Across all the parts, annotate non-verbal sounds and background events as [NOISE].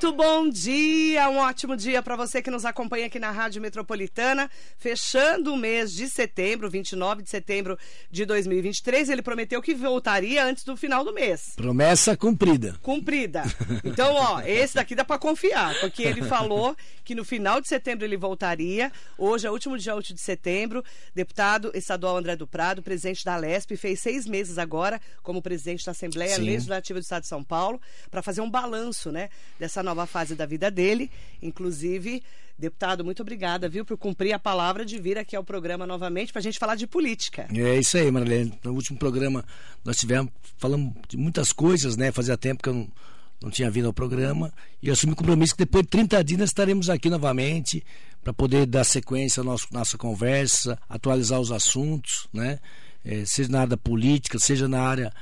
Muito bom dia, um ótimo dia para você que nos acompanha aqui na Rádio Metropolitana. Fechando o mês de setembro, 29 de setembro de 2023, ele prometeu que voltaria antes do final do mês. Promessa cumprida. Cumprida. Então, ó, esse daqui dá para confiar, porque ele falou que no final de setembro ele voltaria. Hoje é o último dia útil de setembro. Deputado estadual André do Prado, presidente da Lesp, fez seis meses agora como presidente da Assembleia Sim. Legislativa do Estado de São Paulo para fazer um balanço, né? dessa nova fase da vida dele. Inclusive, deputado, muito obrigada, viu, por cumprir a palavra de vir aqui ao programa novamente para a gente falar de política. É isso aí, Marilene. No último programa nós tivemos, falamos de muitas coisas, né? Fazia tempo que eu não, não tinha vindo ao programa e eu assumi o compromisso que depois de 30 dias estaremos aqui novamente para poder dar sequência à nossa, nossa conversa, atualizar os assuntos, né? É, seja na área política, seja na área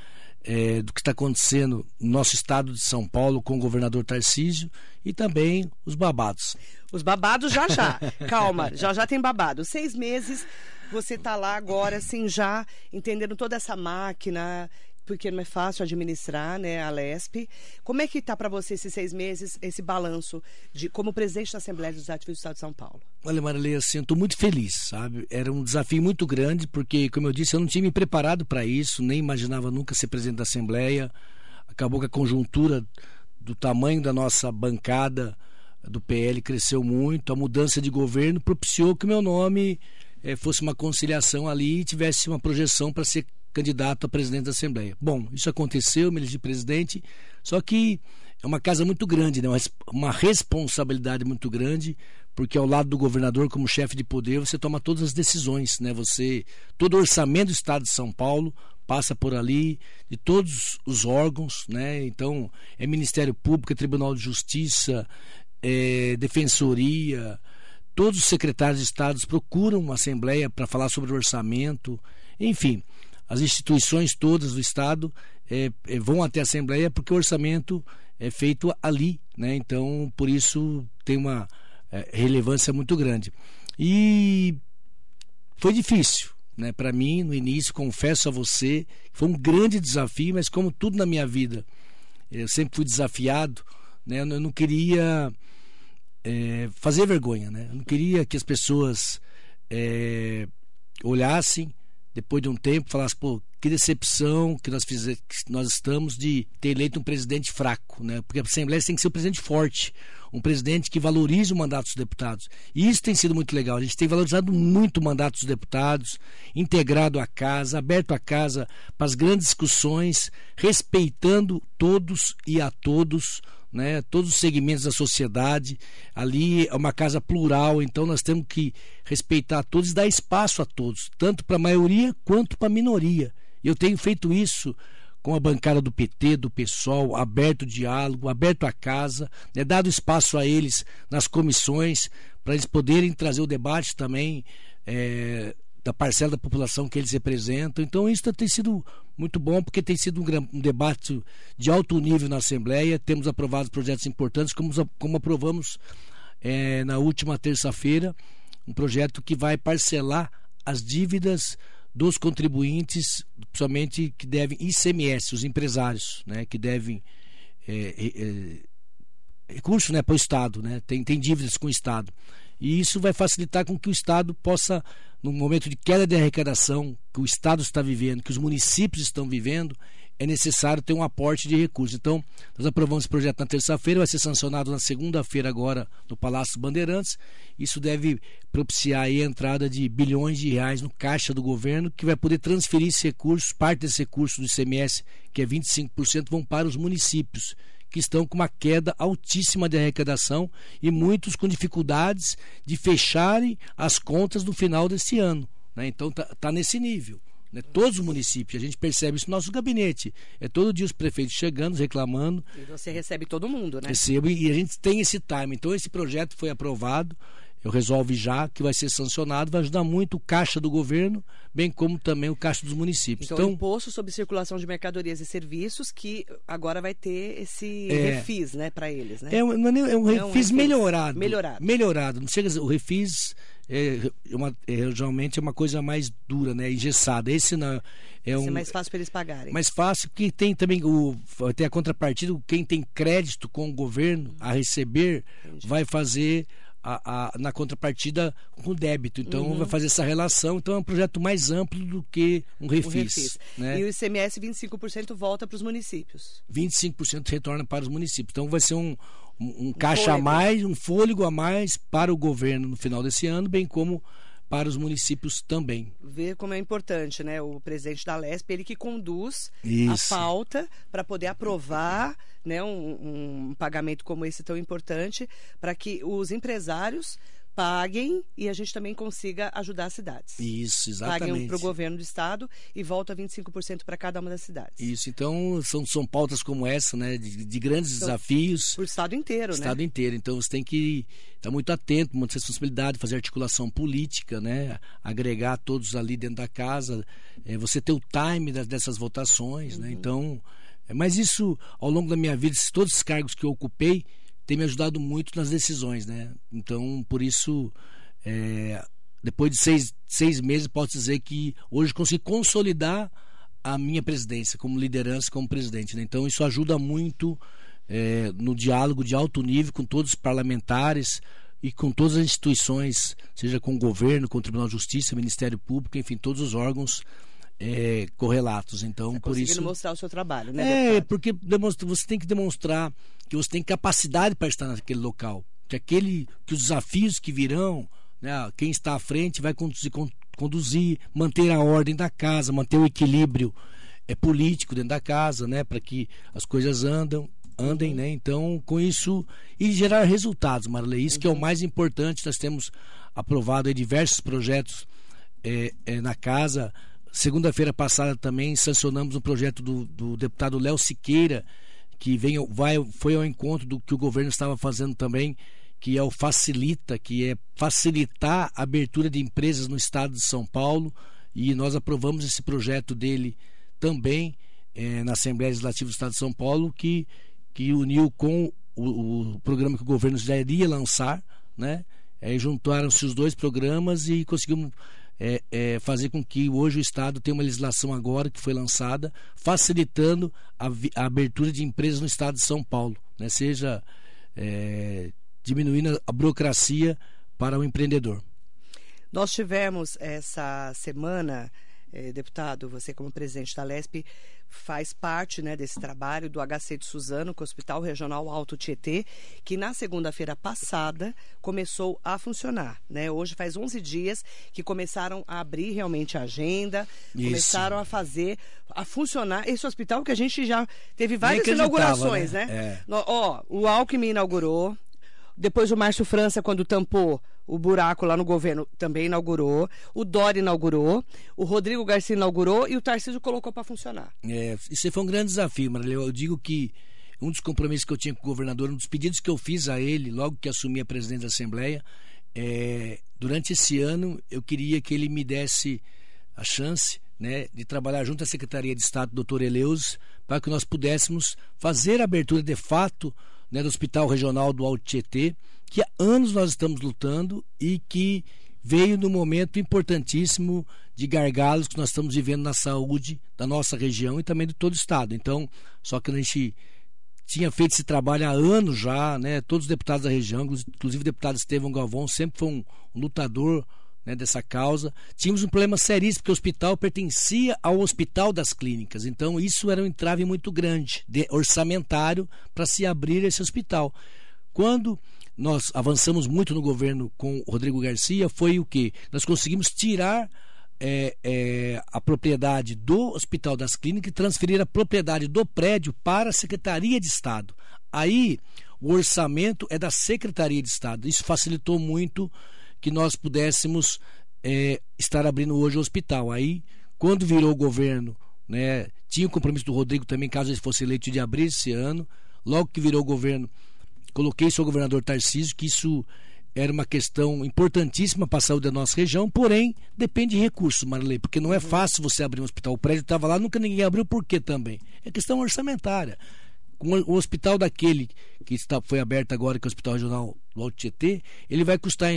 é, do que está acontecendo no nosso estado de São Paulo com o governador Tarcísio e também os babados. Os babados já já. [LAUGHS] Calma, já já tem babado. Seis meses, você está lá agora, assim, já entendendo toda essa máquina porque não é fácil administrar né, a LESP. Como é que está para você esses seis meses, esse balanço de como presidente da Assembleia dos Ativos do Estado de São Paulo? Olha, Marilei, assim, estou muito feliz, sabe? Era um desafio muito grande, porque, como eu disse, eu não tinha me preparado para isso, nem imaginava nunca ser presidente da Assembleia. Acabou que a conjuntura do tamanho da nossa bancada do PL cresceu muito, a mudança de governo propiciou que o meu nome eh, fosse uma conciliação ali e tivesse uma projeção para ser candidato a presidente da Assembleia. Bom, isso aconteceu, me elegi presidente, só que é uma casa muito grande, né? uma responsabilidade muito grande, porque ao lado do governador, como chefe de poder, você toma todas as decisões, né? Você, todo o orçamento do Estado de São Paulo passa por ali, de todos os órgãos, né? Então, é Ministério Público, é Tribunal de Justiça, é Defensoria, todos os secretários de Estado procuram uma assembleia para falar sobre o orçamento, enfim as instituições todas do Estado é, é, vão até a Assembleia porque o orçamento é feito ali, né? Então, por isso tem uma é, relevância muito grande. E foi difícil, né? Para mim, no início, confesso a você, foi um grande desafio, mas como tudo na minha vida, eu sempre fui desafiado, né? Eu não queria é, fazer vergonha, né? Eu não queria que as pessoas é, olhassem depois de um tempo, falasse, pô, que decepção que nós, fizemos, que nós estamos de ter eleito um presidente fraco, né? Porque a Assembleia tem que ser um presidente forte, um presidente que valorize o mandato dos deputados. E isso tem sido muito legal. A gente tem valorizado muito o mandato dos deputados, integrado a casa, aberto a casa para as grandes discussões, respeitando todos e a todos né, todos os segmentos da sociedade. Ali é uma casa plural, então nós temos que respeitar todos e dar espaço a todos, tanto para a maioria quanto para a minoria. Eu tenho feito isso com a bancada do PT, do PSOL, aberto o diálogo, aberto a casa, né, dado espaço a eles nas comissões, para eles poderem trazer o debate também é, da parcela da população que eles representam. Então isso tem sido muito bom, porque tem sido um, um debate de alto nível na Assembleia. Temos aprovado projetos importantes, como, como aprovamos é, na última terça-feira, um projeto que vai parcelar as dívidas dos contribuintes, principalmente que devem ICMS, os empresários, né, que devem é, é, recurso né, para o Estado, né, tem, tem dívidas com o Estado. E isso vai facilitar com que o Estado possa, no momento de queda de arrecadação que o Estado está vivendo, que os municípios estão vivendo, é necessário ter um aporte de recursos. Então, nós aprovamos esse projeto na terça-feira, vai ser sancionado na segunda-feira agora no Palácio Bandeirantes. Isso deve propiciar a entrada de bilhões de reais no caixa do governo, que vai poder transferir esses recursos, parte desses recursos do ICMS, que é 25%, vão para os municípios que estão com uma queda altíssima de arrecadação e muitos com dificuldades de fecharem as contas no final desse ano. Né? Então está tá nesse nível. Né? Todos os municípios, a gente percebe isso no nosso gabinete. É todo dia os prefeitos chegando, reclamando. E você recebe todo mundo, né? Recebo e a gente tem esse time. Então esse projeto foi aprovado eu resolve já que vai ser sancionado, vai ajudar muito o caixa do governo, bem como também o caixa dos municípios. Então, então imposto sobre circulação de mercadorias e serviços que agora vai ter esse é, refis, né, para eles, né? É, um, é um refis, é um refis melhorado. Melhorado. Melhorado. Não chega o refis é, uma, é, geralmente é uma coisa mais dura, né? Engessada. Esse não é um, é mais fácil para eles pagarem. Mais fácil que tem também o tem a contrapartida, quem tem crédito com o governo a receber Entendi. vai fazer a, a, na contrapartida com débito. Então uhum. vai fazer essa relação. Então é um projeto mais amplo do que um refis. Um refis. Né? E o ICMS 25% volta para os municípios. 25% retorna para os municípios. Então vai ser um, um, um caixa fôlego. a mais, um fôlego a mais para o governo no final desse ano, bem como para os municípios também. Ver como é importante, né? O presidente da LESP, ele que conduz Isso. a pauta para poder aprovar né, um, um pagamento como esse tão importante, para que os empresários paguem e a gente também consiga ajudar as cidades. Isso, exatamente. Paguem para o governo do estado e volta 25% para cada uma das cidades. Isso, então são, são pautas como essa, né, de, de grandes então, desafios. Para o estado inteiro, né? Estado inteiro. Então você tem que estar muito atento, muita responsabilidade, fazer articulação política, né, agregar todos ali dentro da casa, é, você ter o time das, dessas votações, né? uhum. né? Então, mas isso ao longo da minha vida, todos os cargos que eu ocupei tem me ajudado muito nas decisões, né? Então, por isso, é, depois de seis, seis meses, posso dizer que hoje consegui consolidar a minha presidência como liderança, como presidente. Né? Então, isso ajuda muito é, no diálogo de alto nível com todos os parlamentares e com todas as instituições, seja com o governo, com o Tribunal de Justiça, Ministério Público, enfim, todos os órgãos é, correlatos. Então, você por isso. mostrar o seu trabalho, né? É, deputado? porque demonstra, você tem que demonstrar que você tem capacidade para estar naquele local. Que aquele, que os desafios que virão, né, quem está à frente vai conduzir, conduzir, manter a ordem da casa, manter o equilíbrio é político dentro da casa, né, para que as coisas andam, andem, uhum. né? Então, com isso e gerar resultados, Marley, isso uhum. que é o uhum. mais importante. Nós temos aprovado diversos projetos é, é, na casa Segunda-feira passada também sancionamos um projeto do, do deputado Léo Siqueira, que vem, vai, foi ao encontro do que o governo estava fazendo também, que é o Facilita, que é facilitar a abertura de empresas no estado de São Paulo. E nós aprovamos esse projeto dele também é, na Assembleia Legislativa do Estado de São Paulo, que, que uniu com o, o programa que o governo já iria lançar, né? É, juntaram-se os dois programas e conseguimos é, é, fazer com que hoje o Estado tenha uma legislação agora que foi lançada, facilitando a, a abertura de empresas no Estado de São Paulo, né? seja é, diminuindo a burocracia para o empreendedor. Nós tivemos essa semana eh, deputado, você como presidente da LESP faz parte né, desse trabalho do HC de Suzano, com o Hospital Regional Alto Tietê, que na segunda-feira passada começou a funcionar. Né? Hoje faz 11 dias que começaram a abrir realmente a agenda, Isso. começaram a fazer, a funcionar esse hospital que a gente já teve várias inaugurações, né? né? É. Ó, o Alckmin inaugurou, depois o Márcio França, quando tampou o buraco lá no governo, também inaugurou. O Dori inaugurou. O Rodrigo Garcia inaugurou. E o Tarcísio colocou para funcionar. É, isso foi um grande desafio, Marileu. Eu digo que um dos compromissos que eu tinha com o governador, um dos pedidos que eu fiz a ele, logo que assumi a presidência da Assembleia, é, durante esse ano eu queria que ele me desse a chance né, de trabalhar junto à Secretaria de Estado, doutor Eleus, para que nós pudéssemos fazer a abertura de fato né, do Hospital Regional do Alto Tietê, que há anos nós estamos lutando e que veio no momento importantíssimo de gargalos que nós estamos vivendo na saúde da nossa região e também de todo o estado. Então, só que a gente tinha feito esse trabalho há anos já, né? Todos os deputados da região, inclusive o deputado Estevão Galvão, sempre foi um, um lutador né, dessa causa. Tínhamos um problema seríssimo, porque o hospital pertencia ao Hospital das Clínicas. Então, isso era um entrave muito grande, de orçamentário, para se abrir esse hospital. Quando nós avançamos muito no governo com o Rodrigo Garcia, foi o que? Nós conseguimos tirar é, é, a propriedade do Hospital das Clínicas e transferir a propriedade do prédio para a Secretaria de Estado. Aí o orçamento é da Secretaria de Estado. Isso facilitou muito que nós pudéssemos é, estar abrindo hoje o hospital. Aí, quando virou o governo, né, tinha o compromisso do Rodrigo também, caso ele fosse eleito, de abrir esse ano. Logo que virou o governo, coloquei isso ao governador Tarcísio, que isso era uma questão importantíssima para a saúde da nossa região, porém depende de recursos, Marilei, porque não é uhum. fácil você abrir um hospital. O prédio estava lá, nunca ninguém abriu, por quê também? É questão orçamentária. O hospital daquele que está, foi aberto agora, que é o Hospital Regional do Alto Tietê, ele vai custar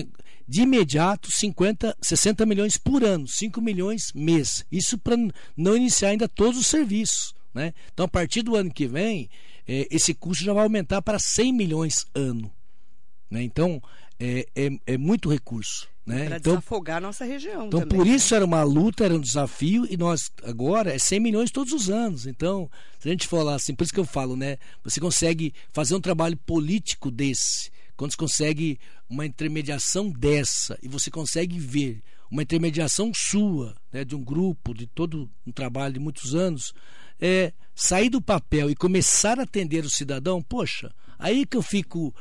de imediato 50, 60 milhões por ano, 5 milhões mês. Isso para não iniciar ainda todos os serviços. Né? Então, a partir do ano que vem, é, esse custo já vai aumentar para 100 milhões ano. Né? Então, é, é, é muito recurso. Né? Para então, desafogar a nossa região. Então, também, por né? isso era uma luta, era um desafio, e nós agora é 100 milhões todos os anos. Então, se a gente falar assim, por isso que eu falo, né? Você consegue fazer um trabalho político desse, quando você consegue uma intermediação dessa, e você consegue ver uma intermediação sua, né, de um grupo, de todo um trabalho de muitos anos, é, sair do papel e começar a atender o cidadão, poxa, aí que eu fico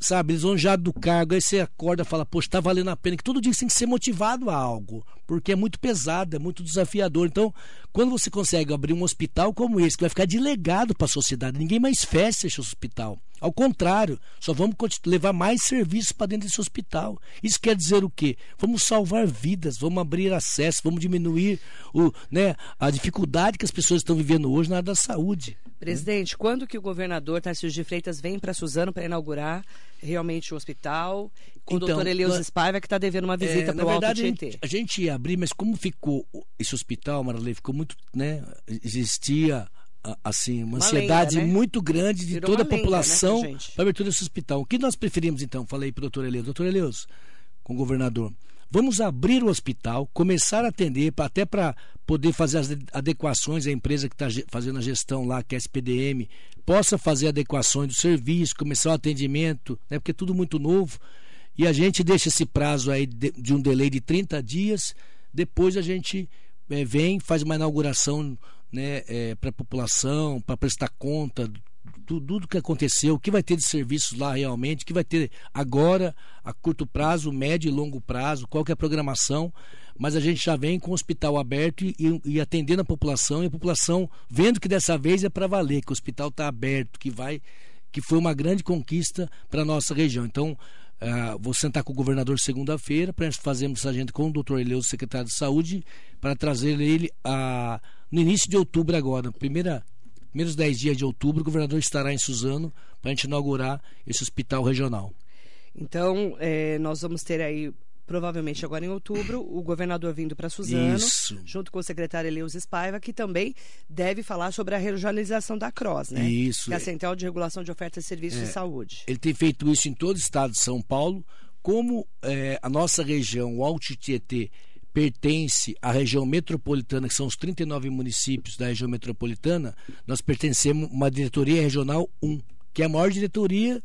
sabe, lisonjeado do cargo, aí você acorda e fala, poxa, está valendo a pena, que todo dia você tem que ser motivado a algo, porque é muito pesado, é muito desafiador. Então, quando você consegue abrir um hospital como esse, que vai ficar de legado para a sociedade, ninguém mais fecha esse hospital. Ao contrário, só vamos levar mais serviços para dentro desse hospital. Isso quer dizer o quê? Vamos salvar vidas, vamos abrir acesso, vamos diminuir o, né, a dificuldade que as pessoas estão vivendo hoje na área da saúde. Presidente, quando que o governador Tarcísio de Freitas vem para Suzano para inaugurar realmente o hospital? Com então, o doutor Eleus Spaiva, que está devendo uma visita é, para o Alto Tietê. A gente ia abrir, mas como ficou esse hospital, Marley, ficou muito, né, existia assim uma, uma ansiedade lenda, né? muito grande de Virou toda a população né, para a abertura desse hospital. O que nós preferimos então? Falei para o doutor Eleus. Doutor Eleus, com o governador, Vamos abrir o hospital, começar a atender, até para poder fazer as adequações, a empresa que está fazendo a gestão lá, que é a SPDM, possa fazer adequações do serviço, começar o atendimento, né, porque é tudo muito novo. E a gente deixa esse prazo aí de, de um delay de 30 dias, depois a gente é, vem, faz uma inauguração né, é, para a população, para prestar conta tudo, tudo que aconteceu, o que vai ter de serviços lá realmente, o que vai ter agora, a curto prazo, médio e longo prazo, qual que é a programação, mas a gente já vem com o hospital aberto e, e atendendo a população, e a população vendo que dessa vez é para valer, que o hospital está aberto, que vai, que foi uma grande conquista para a nossa região. Então, Uh, vou sentar com o governador segunda-feira para fazermos essa agenda com o doutor Eleuso, secretário de saúde, para trazer ele a, no início de outubro agora, primeira primeiros 10 dias de outubro, o governador estará em Suzano para a gente inaugurar esse hospital regional. Então, é, nós vamos ter aí provavelmente agora em outubro, o governador vindo para Suzano, Isso. junto com o secretário Eleus Espaiva, que também deve falar sobre a regionalização da CROSS, né? Isso. Que é a Central de Regulação de Ofertas e Serviços é, de Saúde. Ele tem feito isso em todo o estado de São Paulo, como é, a nossa região, o Alto Tietê, pertence à região metropolitana, que são os 39 municípios da região metropolitana, nós pertencemos a uma diretoria regional 1, que é a maior diretoria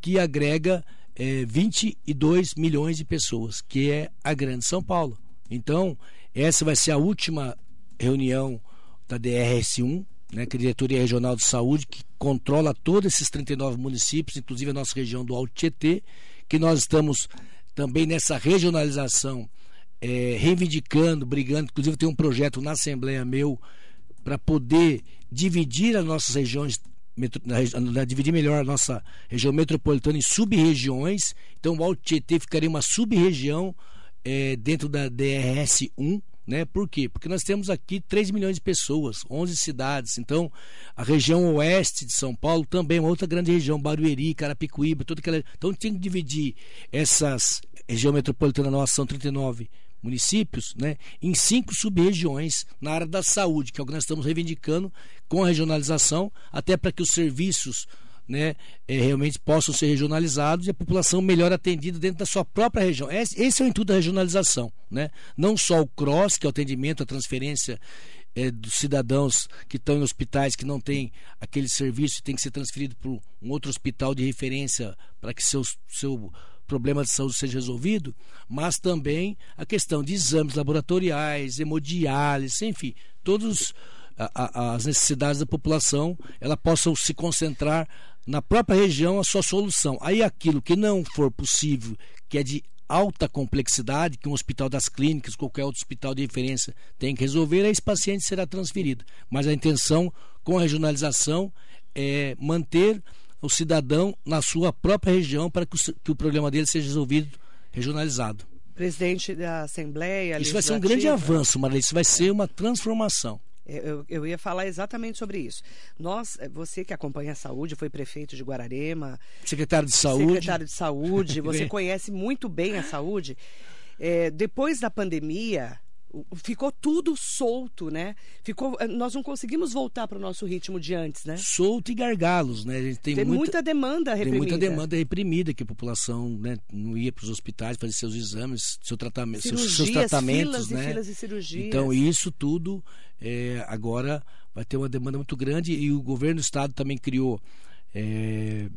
que agrega é, 22 milhões de pessoas, que é a Grande São Paulo. Então, essa vai ser a última reunião da DRS1, né, que é a Diretoria Regional de Saúde, que controla todos esses 39 municípios, inclusive a nossa região do Alto Tietê, que nós estamos também nessa regionalização é, reivindicando, brigando. Inclusive, tem um projeto na Assembleia meu para poder dividir as nossas regiões dividir melhor a nossa região metropolitana em sub-regiões. Então, o Alto Tietê ficaria uma sub-região é, dentro da DRS 1. Né? Por quê? Porque nós temos aqui 3 milhões de pessoas, 11 cidades. Então, a região oeste de São Paulo também é uma outra grande região, Barueri, Carapicuíba, toda aquela. Então, tem que dividir essas região metropolitana nossa são 39 municípios, né, em cinco sub-regiões na área da saúde, que é o que nós estamos reivindicando com a regionalização, até para que os serviços né, é, realmente possam ser regionalizados e a população melhor atendida dentro da sua própria região. Esse, esse é o intuito da regionalização. Né? Não só o CROSS, que é o atendimento, a transferência é, dos cidadãos que estão em hospitais que não têm aquele serviço e tem que ser transferido para um outro hospital de referência para que seu, seu problema de saúde seja resolvido, mas também a questão de exames laboratoriais, hemodiálise, enfim, todas as necessidades da população, ela possam se concentrar na própria região a sua solução. Aí aquilo que não for possível, que é de alta complexidade, que um hospital das clínicas, qualquer outro hospital de referência tem que resolver, aí esse paciente será transferido. Mas a intenção com a regionalização é manter o cidadão na sua própria região para que o, que o problema dele seja resolvido regionalizado. Presidente da Assembleia. Isso vai ser um grande avanço, Maria. Isso vai ser uma transformação. Eu, eu, ia falar exatamente sobre isso. Nós, é, você que acompanha a saúde, foi prefeito de Guararema, secretário de saúde, secretário de saúde, [LAUGHS] você conhece muito bem a saúde. É, depois da pandemia, ficou tudo solto, né? Ficou, eh, nós não conseguimos voltar para o nosso ritmo de antes, né? Solto e gargalos, né? A gente tem, tem muita, muita, demanda reprimida. Tem muita demanda reprimida que a população, né, não ia para os hospitais fazer seus exames, seu tratamento, Cirurgias, seus, tratamentos, filas né? E filas de cirurgias. Então isso tudo é, agora vai ter uma demanda muito grande e o governo do estado também criou é,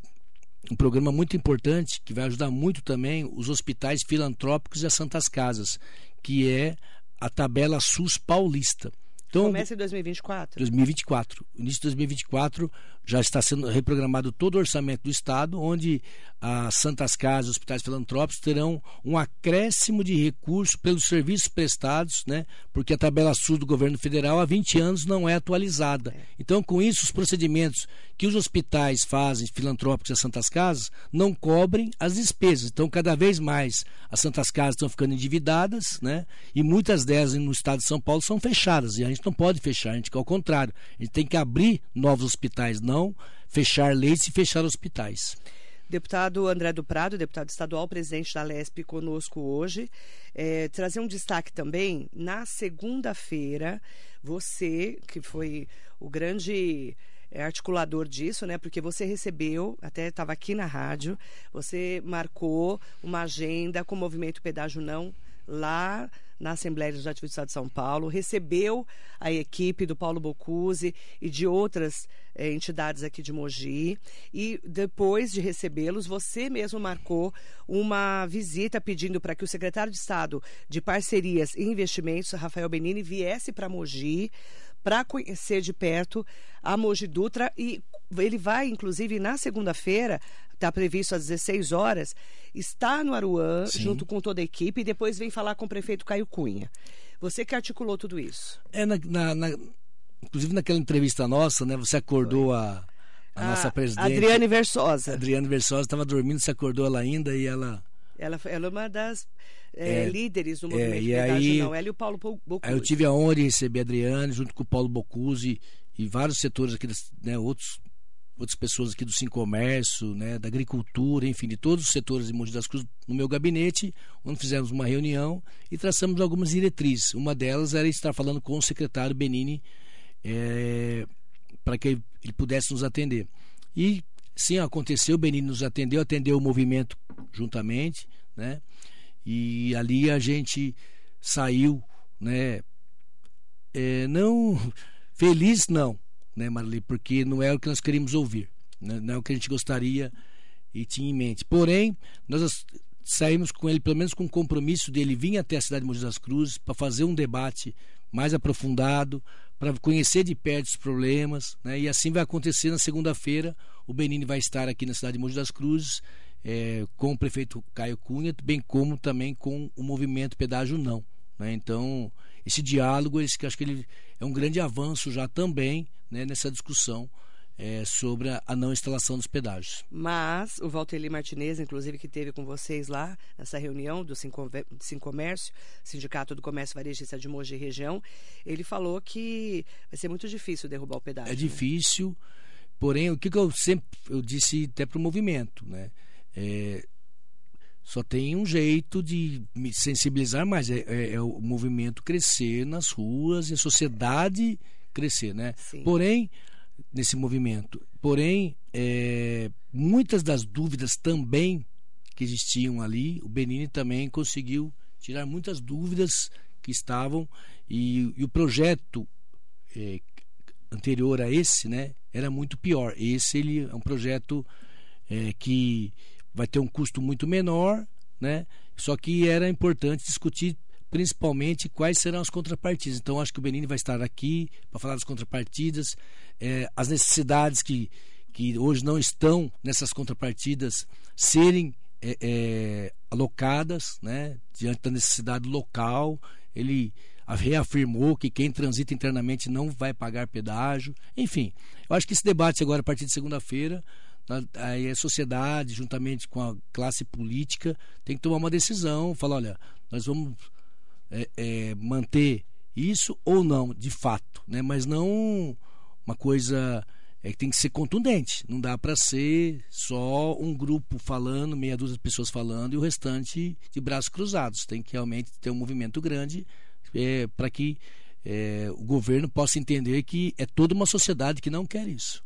um programa muito importante que vai ajudar muito também os hospitais filantrópicos e as santas casas, que é a tabela SUS paulista. Então, Começa em 2024? 2024. Início de 2024 já está sendo reprogramado todo o orçamento do Estado, onde as Santas Casas, hospitais filantrópicos terão um acréscimo de recursos pelos serviços prestados, né? porque a tabela SUS do governo federal há 20 anos não é atualizada. É. Então, com isso, os procedimentos que os hospitais fazem, filantrópicos e as Santas Casas, não cobrem as despesas. Então, cada vez mais as Santas Casas estão ficando endividadas, né? e muitas delas no estado de São Paulo são fechadas, e a gente não pode fechar, a gente ao contrário, a gente tem que abrir novos hospitais, não fechar leitos e fechar hospitais. Deputado André do Prado, deputado estadual, presidente da LESP, conosco hoje. É, trazer um destaque também, na segunda-feira, você, que foi o grande é, articulador disso, né? Porque você recebeu, até estava aqui na rádio, você marcou uma agenda com o movimento Pedágio Não lá na Assembleia Legislativa do Estado de São Paulo, recebeu a equipe do Paulo Bocuse e de outras eh, entidades aqui de Mogi. E depois de recebê-los, você mesmo marcou uma visita pedindo para que o secretário de Estado de Parcerias e Investimentos, Rafael Benini, viesse para Mogi para conhecer de perto a Mogi Dutra e ele vai, inclusive, na segunda-feira, está previsto às 16 horas, está no Aruã, Sim. junto com toda a equipe, e depois vem falar com o prefeito Caio Cunha. Você que articulou tudo isso. É, na, na, na inclusive naquela entrevista nossa, né? Você acordou a, a, a, nossa presidente. Adriane Versosa. Adriane Versosa estava dormindo, você acordou ela ainda e ela. Ela, ela é uma das é, é, líderes do é, movimento é, e aí, não. Ela e o Paulo Bocuse. Aí eu tive a honra de receber a Adriane junto com o Paulo Bocuse e vários setores aqui, né, outros outras pessoas aqui do Sim Comércio, né, da agricultura, enfim, de todos os setores de Mogi das Cruzes no meu gabinete, onde fizemos uma reunião e traçamos algumas diretrizes. Uma delas era estar falando com o secretário Benini é, para que ele pudesse nos atender. E sim, aconteceu, o Benini nos atendeu, atendeu o movimento juntamente, né? E ali a gente saiu, né? É, não [LAUGHS] feliz não, né, Marli? Porque não é o que nós queríamos ouvir, né? não é o que a gente gostaria e tinha em mente. Porém, nós saímos com ele, pelo menos com o compromisso dele vir até a cidade de Mogi das Cruzes para fazer um debate mais aprofundado, para conhecer de perto os problemas, né? e assim vai acontecer na segunda-feira. O Benini vai estar aqui na cidade de Mogi das Cruzes é, com o prefeito Caio Cunha, bem como também com o movimento Pedágio Não. Né? Então, esse diálogo, esse acho que ele é um grande avanço já também né, nessa discussão é, sobre a, não instalação dos pedágios. Mas o Valteli Martinez, inclusive, que teve com vocês lá nessa reunião do Sim Comércio, Sindicato do Comércio Varejista de Mogi Região, ele falou que vai ser muito difícil derrubar o pedágio. É difícil, porém, o que, que eu sempre eu disse até para o movimento, né? É, só tem um jeito de me sensibilizar mais, é, é, é, o movimento crescer nas ruas e a sociedade crescer, né? Sim. Porém, nesse movimento, porém, é, muitas das dúvidas também que existiam ali, o Benini também conseguiu tirar muitas dúvidas que estavam e, e o projeto é, anterior a esse, né, era muito pior. Esse ele é um projeto é, que vai ter um custo muito menor, né? Só que era importante discutir principalmente quais serão as contrapartidas. Então, acho que o Benini vai estar aqui para falar das contrapartidas, é, as necessidades que, que hoje não estão nessas contrapartidas serem é, é, alocadas né, diante da necessidade local. Ele reafirmou que quem transita internamente não vai pagar pedágio. Enfim, eu acho que esse debate agora, a partir de segunda-feira, aí a sociedade, juntamente com a classe política, tem que tomar uma decisão, falar, olha, nós vamos é, é, manter isso ou não, de fato, né? Mas não uma coisa é que tem que ser contundente. Não dá para ser só um grupo falando, meia dúzia de pessoas falando e o restante de braços cruzados. Tem que realmente ter um movimento grande é, para que é, o governo possa entender que é toda uma sociedade que não quer isso.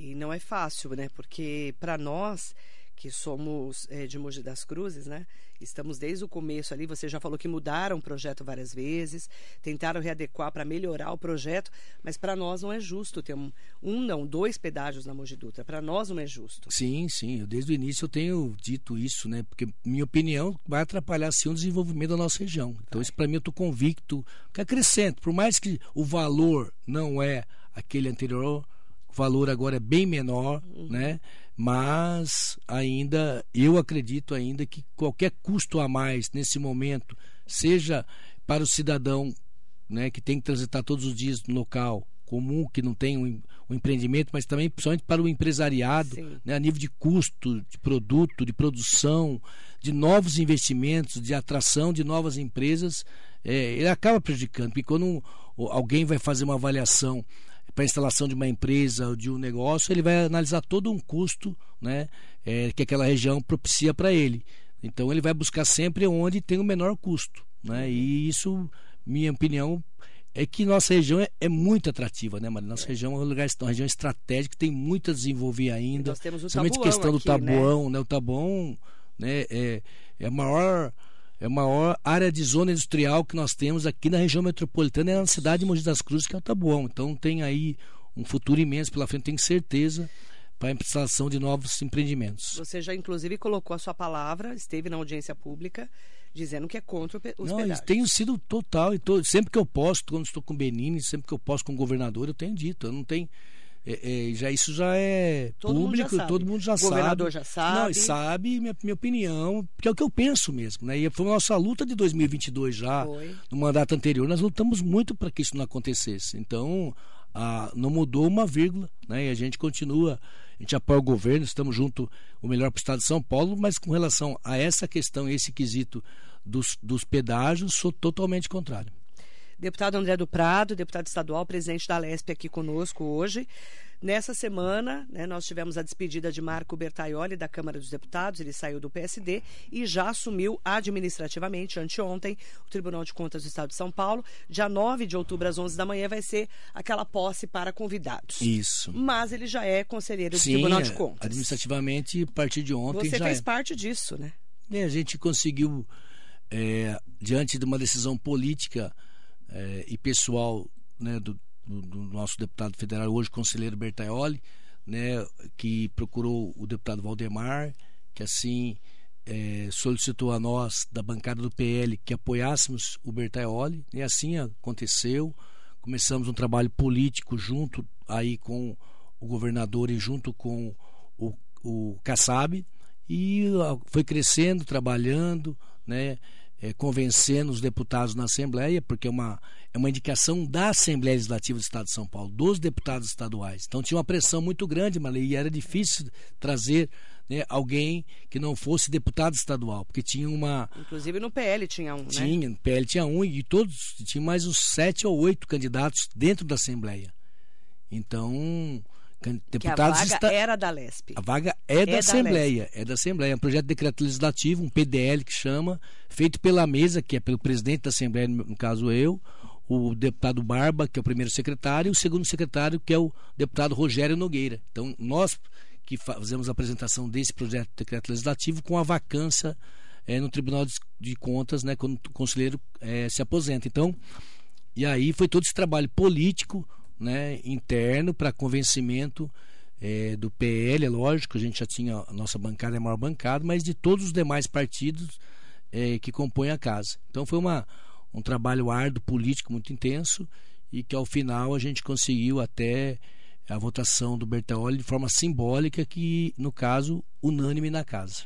E não é fácil, né? Porque para nós que somos é, de Mogi das Cruzes, né? Estamos desde o começo ali. Você já falou que mudaram o projeto várias vezes, tentaram readequar para melhorar o projeto, mas para nós não é justo ter um, um não, dois pedágios na Mogi Dutra. Para nós não é justo. Sim, sim. Eu, desde o início eu tenho dito isso, né? Porque minha opinião vai atrapalhar sim o desenvolvimento da nossa região. Então isso para mim eu estou convicto que acrescento. Por mais que o valor não é aquele anterior, o valor agora é bem menor, uhum. né? mas ainda eu acredito ainda que qualquer custo a mais nesse momento, seja para o cidadão né, que tem que transitar todos os dias no local comum, que não tem um, um empreendimento, mas também principalmente para o empresariado, né, a nível de custo, de produto, de produção, de novos investimentos, de atração de novas empresas, é, ele acaba prejudicando, porque quando um, alguém vai fazer uma avaliação para a instalação de uma empresa ou de um negócio, ele vai analisar todo um custo né, é, que aquela região propicia para ele. Então ele vai buscar sempre onde tem o menor custo. Né? E isso, minha opinião, é que nossa região é, é muito atrativa, né, Maria? Nossa é. região é um lugar, uma região estratégica, tem muito a desenvolver ainda. Nós temos o Principalmente questão aqui, do tabuão, né? né? O tabuão né, é, é a maior é a maior área de zona industrial que nós temos aqui na região metropolitana, é na cidade de Mogi das Cruzes, que é o Tabuão. Então tem aí um futuro imenso pela frente, tenho certeza, para a instalação de novos empreendimentos. Você já, inclusive, colocou a sua palavra, esteve na audiência pública, dizendo que é contra os Não, pedágios. tenho sido total, e tô, sempre que eu posso, quando estou com o Benini, sempre que eu posso com o governador, eu tenho dito, eu não tenho é, é, já isso já é todo público, mundo todo mundo já sabe. O governador já sabe. Não, sabe minha, minha opinião, que é o que eu penso mesmo. Né? E foi a nossa luta de 2022 já, foi. no mandato anterior, nós lutamos muito para que isso não acontecesse. Então, a, não mudou uma vírgula, né? E a gente continua, a gente apoia o governo, estamos junto o melhor para o estado de São Paulo, mas com relação a essa questão, esse quesito dos, dos pedágios, sou totalmente contrário. Deputado André do Prado, deputado estadual, presidente da Lesp aqui conosco hoje. Nessa semana, né, nós tivemos a despedida de Marco Bertaioli da Câmara dos Deputados, ele saiu do PSD e já assumiu administrativamente, anteontem, o Tribunal de Contas do Estado de São Paulo. Dia 9 de outubro, às 11 da manhã, vai ser aquela posse para convidados. Isso. Mas ele já é conselheiro do Sim, Tribunal de Contas. administrativamente, a partir de ontem Você já fez é. parte disso, né? É, a gente conseguiu, é, diante de uma decisão política é, e pessoal né, do, do, nosso deputado federal, hoje conselheiro Bertaioli, né, que procurou o deputado Valdemar, que assim é, solicitou a nós, da bancada do PL, que apoiássemos o Bertaioli, e assim aconteceu. Começamos um trabalho político junto aí com o governador e junto com o, o Kassab, e foi crescendo, trabalhando, né? É, convencendo os deputados na Assembleia, porque é uma, é uma indicação da Assembleia Legislativa do Estado de São Paulo, dos deputados estaduais. Então tinha uma pressão muito grande, mas e era difícil trazer né, alguém que não fosse deputado estadual, porque tinha uma. Inclusive no PL tinha um, tinha, né? Tinha, no PL tinha um, e todos, tinha mais uns sete ou oito candidatos dentro da Assembleia. Então deputados que a vaga está... era da LESP. A vaga é, é da, da Assembleia, Lesp. é da Assembleia, é um projeto de decreto legislativo, um PDL que chama, feito pela mesa, que é pelo presidente da Assembleia, no caso eu, o deputado Barba, que é o primeiro secretário, e o segundo secretário, que é o deputado Rogério Nogueira. Então, nós que fazemos a apresentação desse projeto de decreto legislativo com a vacância é, no Tribunal de Contas, né, quando o conselheiro é, se aposenta. Então, e aí foi todo esse trabalho político, né, interno para convencimento é, do PL, é lógico, a gente já tinha a nossa bancada é a maior bancada, mas de todos os demais partidos é, que compõem a casa. Então foi uma, um trabalho árduo, político, muito intenso e que ao final a gente conseguiu até a votação do Bertaoli de forma simbólica, que no caso unânime na casa.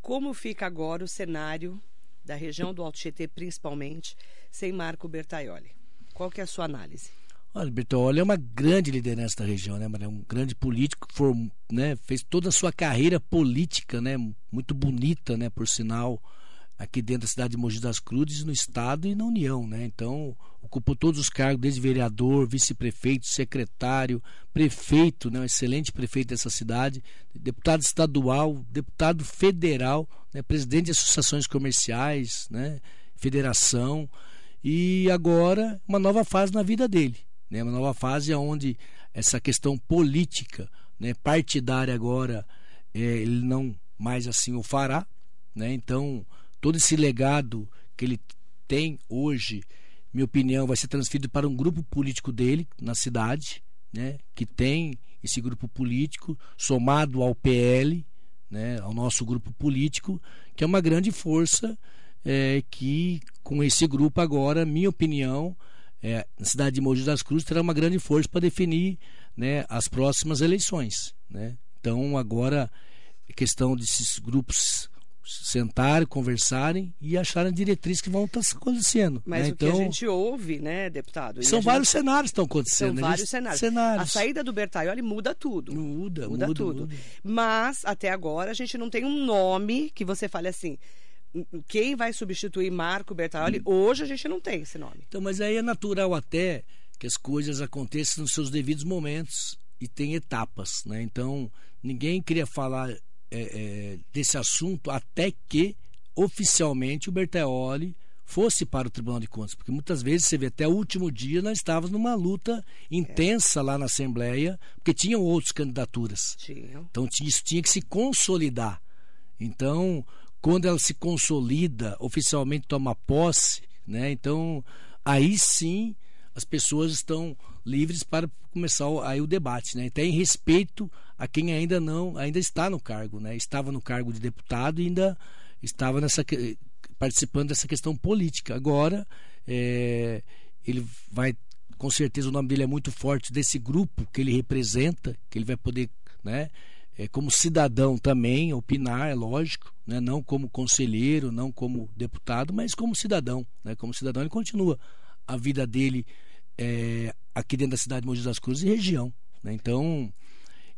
Como fica agora o cenário da região do Alto Tietê, principalmente, sem Marco Bertaioli? Qual que é a sua análise? Olha, Bertolli é uma grande liderança da região, né, É um grande político, né, fez toda a sua carreira política, né, muito bonita, né, por sinal, aqui dentro da cidade de Mogi das Cruzes, no estado e na União, né? Então, ocupou todos os cargos, desde vereador, vice-prefeito, secretário, prefeito, né? Um excelente prefeito dessa cidade, deputado estadual, deputado federal, né? presidente de associações comerciais, né? Federação e agora uma nova fase na vida dele, né? Uma nova fase onde essa questão política, né? Partidária agora é, ele não mais assim o fará, né? Então todo esse legado que ele tem hoje, minha opinião, vai ser transferido para um grupo político dele na cidade, né, que tem esse grupo político somado ao PL, né, ao nosso grupo político, que é uma grande força é, que com esse grupo agora, minha opinião, é, na cidade de Mogi das Cruzes terá uma grande força para definir né, as próximas eleições. Né? Então agora questão desses grupos sentarem, conversarem e acharem diretrizes que vão estar acontecendo. Mas né? o então, que a gente ouve, né, deputado? São vários gente... cenários que estão acontecendo. São vários cenários. cenários. A saída do Bertaioli muda tudo. Muda, muda, muda tudo. Muda. Mas, até agora, a gente não tem um nome que você fale assim. Quem vai substituir Marco Bertaioli? Hum. Hoje a gente não tem esse nome. Então, mas aí é natural até que as coisas aconteçam nos seus devidos momentos e tem etapas, né? Então, ninguém queria falar é, é, desse assunto até que oficialmente o Berteoli fosse para o Tribunal de Contas, porque muitas vezes você vê até o último dia nós estávamos numa luta intensa lá na Assembleia, porque tinham outras candidaturas. Tinha. Então isso tinha que se consolidar. Então, quando ela se consolida, oficialmente toma posse, né? Então, aí sim as pessoas estão livres para começar aí o debate, né? Até em respeito a quem ainda não, ainda está no cargo, né? Estava no cargo de deputado e ainda estava nessa participando dessa questão política. Agora é, ele vai, com certeza o nome dele é muito forte desse grupo que ele representa, que ele vai poder, né? É, como cidadão também opinar, é lógico, né? não como conselheiro, não como deputado, mas como cidadão. Né? Como cidadão, ele continua a vida dele é, aqui dentro da cidade de Mogi das Cruzes e região. Né? Então,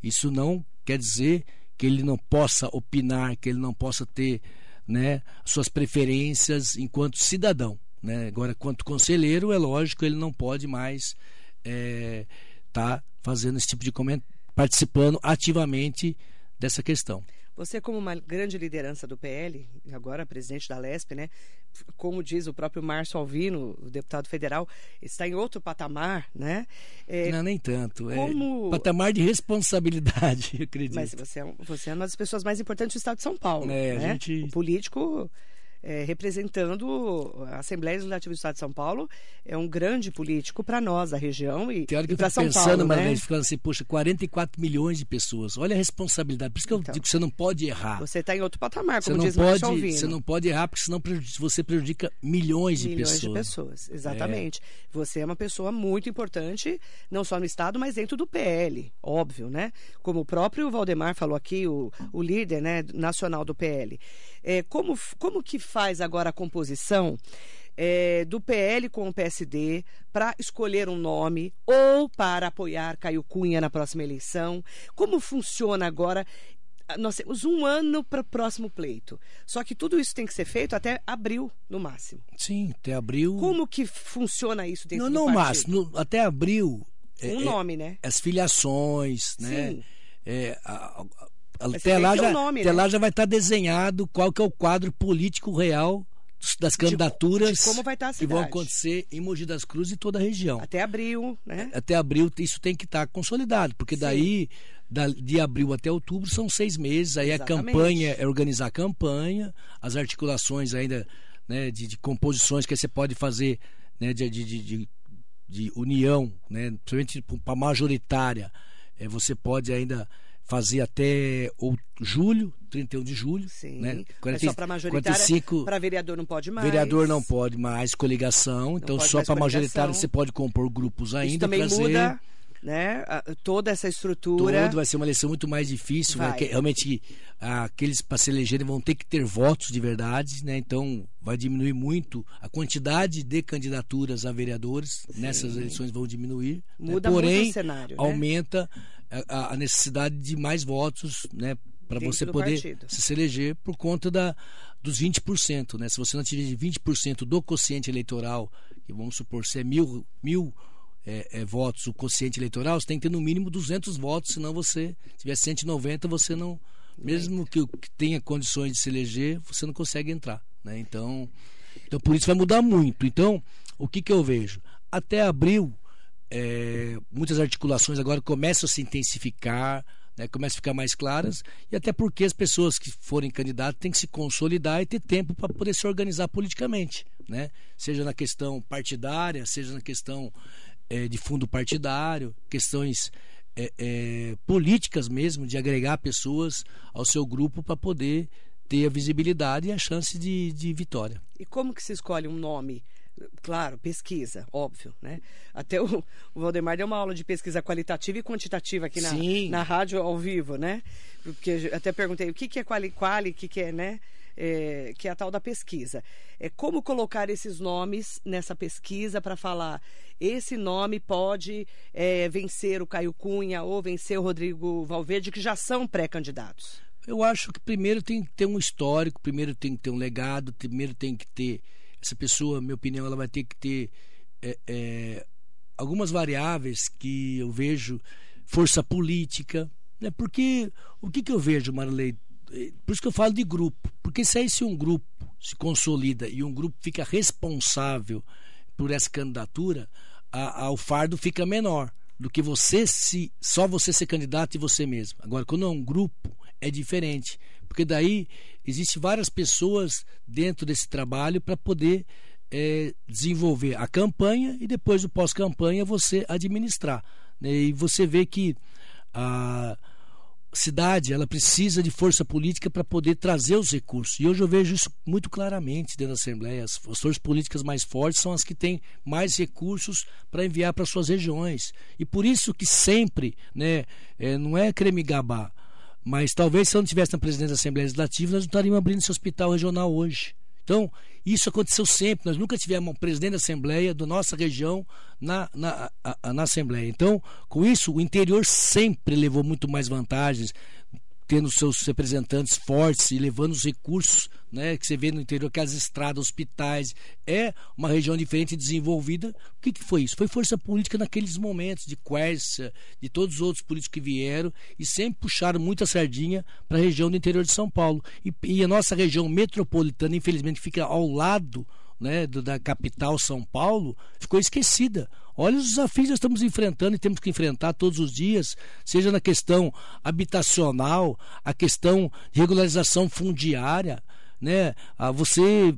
isso não quer dizer que ele não possa opinar, que ele não possa ter né, suas preferências enquanto cidadão. Né? Agora, quanto conselheiro, é lógico, ele não pode mais estar é, tá fazendo esse tipo de participando ativamente dessa questão. Você, como uma grande liderança do PL, agora presidente da LESP, né? Como diz o próprio Márcio Alvino, o deputado federal, está em outro patamar, né? É, Não, nem tanto. É como... É patamar de responsabilidade, [LAUGHS] eu acredito. Mas você é, você é uma das pessoas mais importantes do estado de São Paulo. É, né? a gente... O político é, representando a Assembleia Legislativa do Estado de São Paulo, é um grande político para nós, da região e, e para São pensando, Paulo. Pensando, né? ficando assim, poxa, 44 milhões de pessoas. Olha a responsabilidade. Por isso que então, eu digo que você não pode errar. Você está em outro patamar, como você diz não pode, Você não pode errar, porque senão você prejudica milhões de milhões pessoas. Milhões de pessoas, exatamente. É. Você é uma pessoa muito importante, não só no Estado, mas dentro do PL, óbvio, né? Como o próprio Valdemar falou aqui, o, o líder né, nacional do PL. É, como, como que faz agora a composição é, do PL com o PSD para escolher um nome ou para apoiar Caio Cunha na próxima eleição? Como funciona agora? Nós temos um ano para o próximo pleito. Só que tudo isso tem que ser feito até abril, no máximo. Sim, até abril. Como que funciona isso dentro no, do no máximo, até abril. Um é, nome, né? As filiações, né? Sim. É, a, até lá, já, nome, até né? lá já vai estar tá desenhado qual que é o quadro político real das candidaturas de, de tá que vão acontecer em Mogi das Cruzes e toda a região. Até abril, né? Até abril isso tem que estar tá consolidado, porque Sim. daí da, de abril até outubro são seis meses. Aí Exatamente. a campanha é organizar a campanha, as articulações ainda né, de, de composições que você pode fazer né, de, de, de, de união, né, principalmente para majoritária. É, você pode ainda fazer até ou, julho, 31 de julho. Sim. Né? 40, só para majoritária. Para vereador não pode mais. Vereador não pode mais, coligação. Não então só para majoritário você pode compor grupos ainda. Isso também trazer... muda né? toda essa estrutura. Todo vai ser uma eleição muito mais difícil. Vai. Vai, realmente, aqueles para se elegerem vão ter que ter votos de verdade, né? Então, vai diminuir muito a quantidade de candidaturas a vereadores Sim. nessas eleições vão diminuir. Né? Muda né? Porém, muito o cenário. Aumenta a, a necessidade de mais votos, né? para você poder partido. se eleger por conta da, dos 20%. Né? Se você não atingir 20% do quociente eleitoral, que vamos supor, se é mil, mil é, é, votos o quociente eleitoral, você tem que ter no mínimo 200 votos, senão você, se tiver 190, você não, mesmo que, que tenha condições de se eleger, você não consegue entrar. Né? Então, então, por isso vai mudar muito. Então, o que, que eu vejo? Até abril, é, muitas articulações agora começam a se intensificar, né, começam a ficar mais claras, e até porque as pessoas que forem candidatas têm que se consolidar e ter tempo para poder se organizar politicamente, né? seja na questão partidária, seja na questão é, de fundo partidário, questões é, é, políticas mesmo, de agregar pessoas ao seu grupo para poder ter a visibilidade e a chance de, de vitória. E como que se escolhe um nome? Claro, pesquisa, óbvio, né? Até o, o Valdemar deu uma aula de pesquisa qualitativa e quantitativa aqui na, na rádio ao vivo, né? Porque até perguntei o que, que é quali, quali, o que, que é, né? É, que é a tal da pesquisa. É como colocar esses nomes nessa pesquisa para falar esse nome pode é, vencer o Caio Cunha ou vencer o Rodrigo Valverde, que já são pré-candidatos. Eu acho que primeiro tem que ter um histórico, primeiro tem que ter um legado, primeiro tem que ter essa pessoa, minha opinião, ela vai ter que ter é, é, algumas variáveis que eu vejo, força política, né? Porque o que, que eu vejo, Marley? Por isso que eu falo de grupo, porque se aí se um grupo se consolida e um grupo fica responsável por essa candidatura, a, a, o fardo fica menor do que você se só você ser candidato e você mesmo. Agora, quando é um grupo, é diferente, porque daí existe várias pessoas dentro desse trabalho para poder é, desenvolver a campanha e depois do pós-campanha você administrar. Né? E você vê que a cidade ela precisa de força política para poder trazer os recursos. E hoje eu vejo isso muito claramente dentro da Assembleia. As, as forças políticas mais fortes são as que têm mais recursos para enviar para suas regiões. E por isso que sempre, né, é, não é querer me gabar, mas talvez se eu não tivesse na presidência da Assembleia Legislativa, nós não estaríamos abrindo esse hospital regional hoje. Então, isso aconteceu sempre. Nós nunca tivemos um presidente da Assembleia da nossa região na, na, a, na Assembleia. Então, com isso, o interior sempre levou muito mais vantagens tendo seus representantes fortes e levando os recursos né, que você vê no interior, que as estradas, hospitais, é uma região diferente desenvolvida. O que, que foi isso? Foi força política naqueles momentos de Quércia, de todos os outros políticos que vieram e sempre puxaram muita sardinha para a região do interior de São Paulo. E, e a nossa região metropolitana, infelizmente, fica ao lado né, da capital São Paulo, ficou esquecida. Olha os desafios que estamos enfrentando e temos que enfrentar todos os dias, seja na questão habitacional, a questão de regularização fundiária, né? Ah, você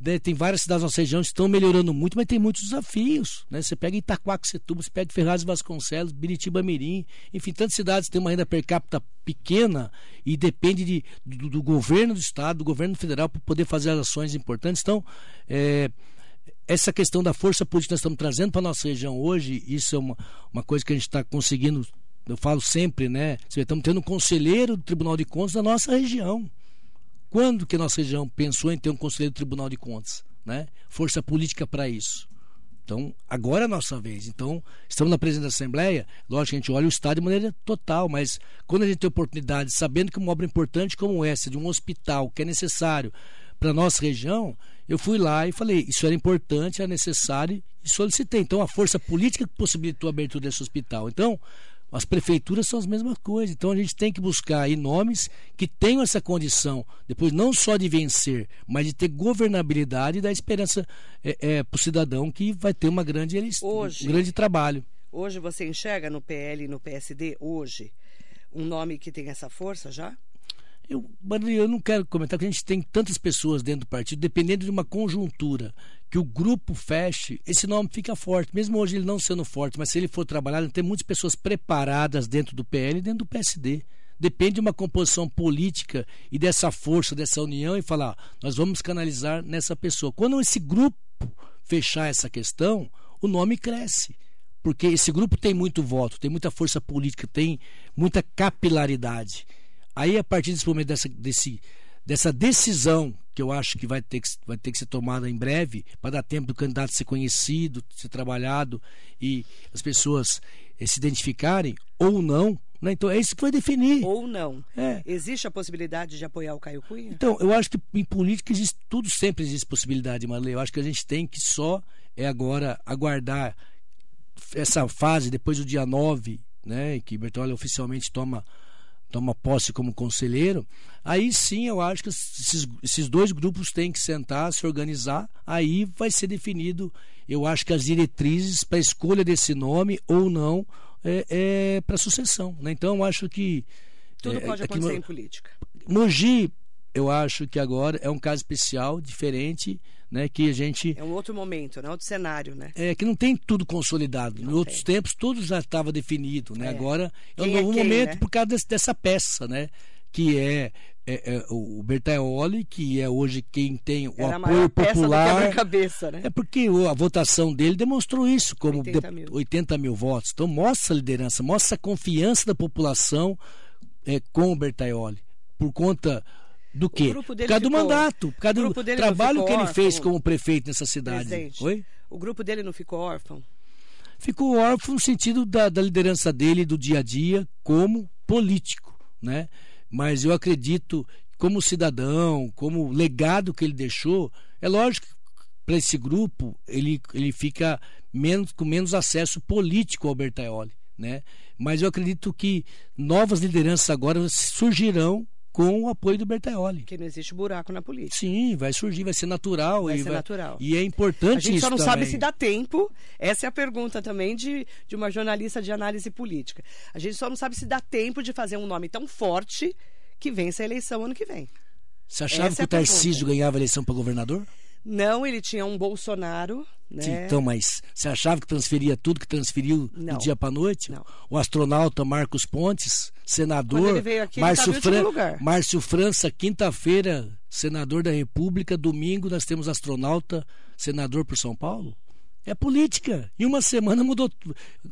né, tem várias cidades da nossa região que estão melhorando muito, mas tem muitos desafios. Né? Você pega Itaquaquecetuba, você pega Ferraz e Vasconcelos, Biritiba Mirim, enfim, tantas cidades têm uma renda per capita pequena e depende de, do, do governo do estado, do governo federal para poder fazer as ações importantes. Então, é, essa questão da força política que nós estamos trazendo para a nossa região hoje, isso é uma, uma coisa que a gente está conseguindo, eu falo sempre, né? Estamos tendo um conselheiro do Tribunal de Contas da nossa região. Quando que a nossa região pensou em ter um conselheiro do Tribunal de Contas? Né? Força política para isso. Então, agora é a nossa vez. Então, estamos na presidência da Assembleia, lógico que a gente olha o Estado de maneira total, mas quando a gente tem oportunidade, sabendo que uma obra importante como essa, de um hospital que é necessário para a nossa região, eu fui lá e falei, isso era importante, era necessário e solicitei. Então, a força política que possibilitou a abertura desse hospital. Então, as prefeituras são as mesmas coisas. Então, a gente tem que buscar aí nomes que tenham essa condição, depois não só de vencer, mas de ter governabilidade e dar esperança é, é, para o cidadão que vai ter uma grande, hoje, um grande trabalho. Hoje você enxerga no PL e no PSD, hoje, um nome que tem essa força já? Eu, eu não quero comentar que a gente tem tantas pessoas dentro do partido, dependendo de uma conjuntura, que o grupo feche, esse nome fica forte. Mesmo hoje ele não sendo forte, mas se ele for trabalhado, tem muitas pessoas preparadas dentro do PL e dentro do PSD. Depende de uma composição política e dessa força, dessa união, e falar, nós vamos canalizar nessa pessoa. Quando esse grupo fechar essa questão, o nome cresce porque esse grupo tem muito voto, tem muita força política, tem muita capilaridade. Aí, a partir desse momento, dessa, desse, dessa decisão que eu acho que vai ter que, vai ter que ser tomada em breve, para dar tempo do candidato ser conhecido, ser trabalhado e as pessoas eh, se identificarem ou não, Né? Então é isso que vai definir. Ou não. É. Existe a possibilidade de apoiar o Caio Cunha? Então, eu acho que em política existe, tudo sempre existe possibilidade, Marley. Eu acho que a gente tem que só é agora aguardar essa fase, depois do dia 9, né, que Bertolli oficialmente toma toma posse como conselheiro, aí sim eu acho que esses, esses dois grupos têm que sentar, se organizar, aí vai ser definido, eu acho que as diretrizes para a escolha desse nome ou não é, é para sucessão. Né? Então eu acho que. Tudo é, pode acontecer em política. Mogi, eu acho que agora é um caso especial, diferente, né, que a gente é um outro momento, né, outro cenário, né? É que não tem tudo consolidado. Em outros tempos tudo já estava definido, né? É. Agora é um quem novo é quem, momento né? por causa desse, dessa peça, né? Que é, é, é o Bertaioli, que é hoje quem tem o Era a apoio popular. quebra-cabeça, né? É porque a votação dele demonstrou isso, como 80 de- mil. 80 mil votos. Então mostra a liderança, mostra a confiança da população é, com o Bertaioli. Por conta do quê? Por causa do ficou- mandato, por causa do trabalho que ele fez órfão? como prefeito nessa cidade. Presidente. Oi? O grupo dele não ficou órfão? ficou órfão no sentido da, da liderança dele do dia a dia como político, né? Mas eu acredito, como cidadão, como legado que ele deixou, é lógico que para esse grupo ele, ele fica menos, com menos acesso político ao Bertaioli, né? Mas eu acredito que novas lideranças agora surgirão com o apoio do Bertaioli. Porque não existe buraco na política. Sim, vai surgir, vai ser natural. Vai e, ser natural. e é importante A gente isso só não sabe também. se dá tempo. Essa é a pergunta também de, de uma jornalista de análise política. A gente só não sabe se dá tempo de fazer um nome tão forte que vença a eleição ano que vem. Você achava Essa que é o a pergunta. Tarcísio ganhava a eleição para governador? Não, ele tinha um Bolsonaro, né? Sim, então, mas você achava que transferia tudo que transferiu Não. do dia para noite? Não. O astronauta Marcos Pontes, senador. Quando ele veio aqui, Márcio, lugar. Márcio França, quinta-feira, senador da República. Domingo nós temos astronauta, senador por São Paulo. É política. Em uma semana mudou.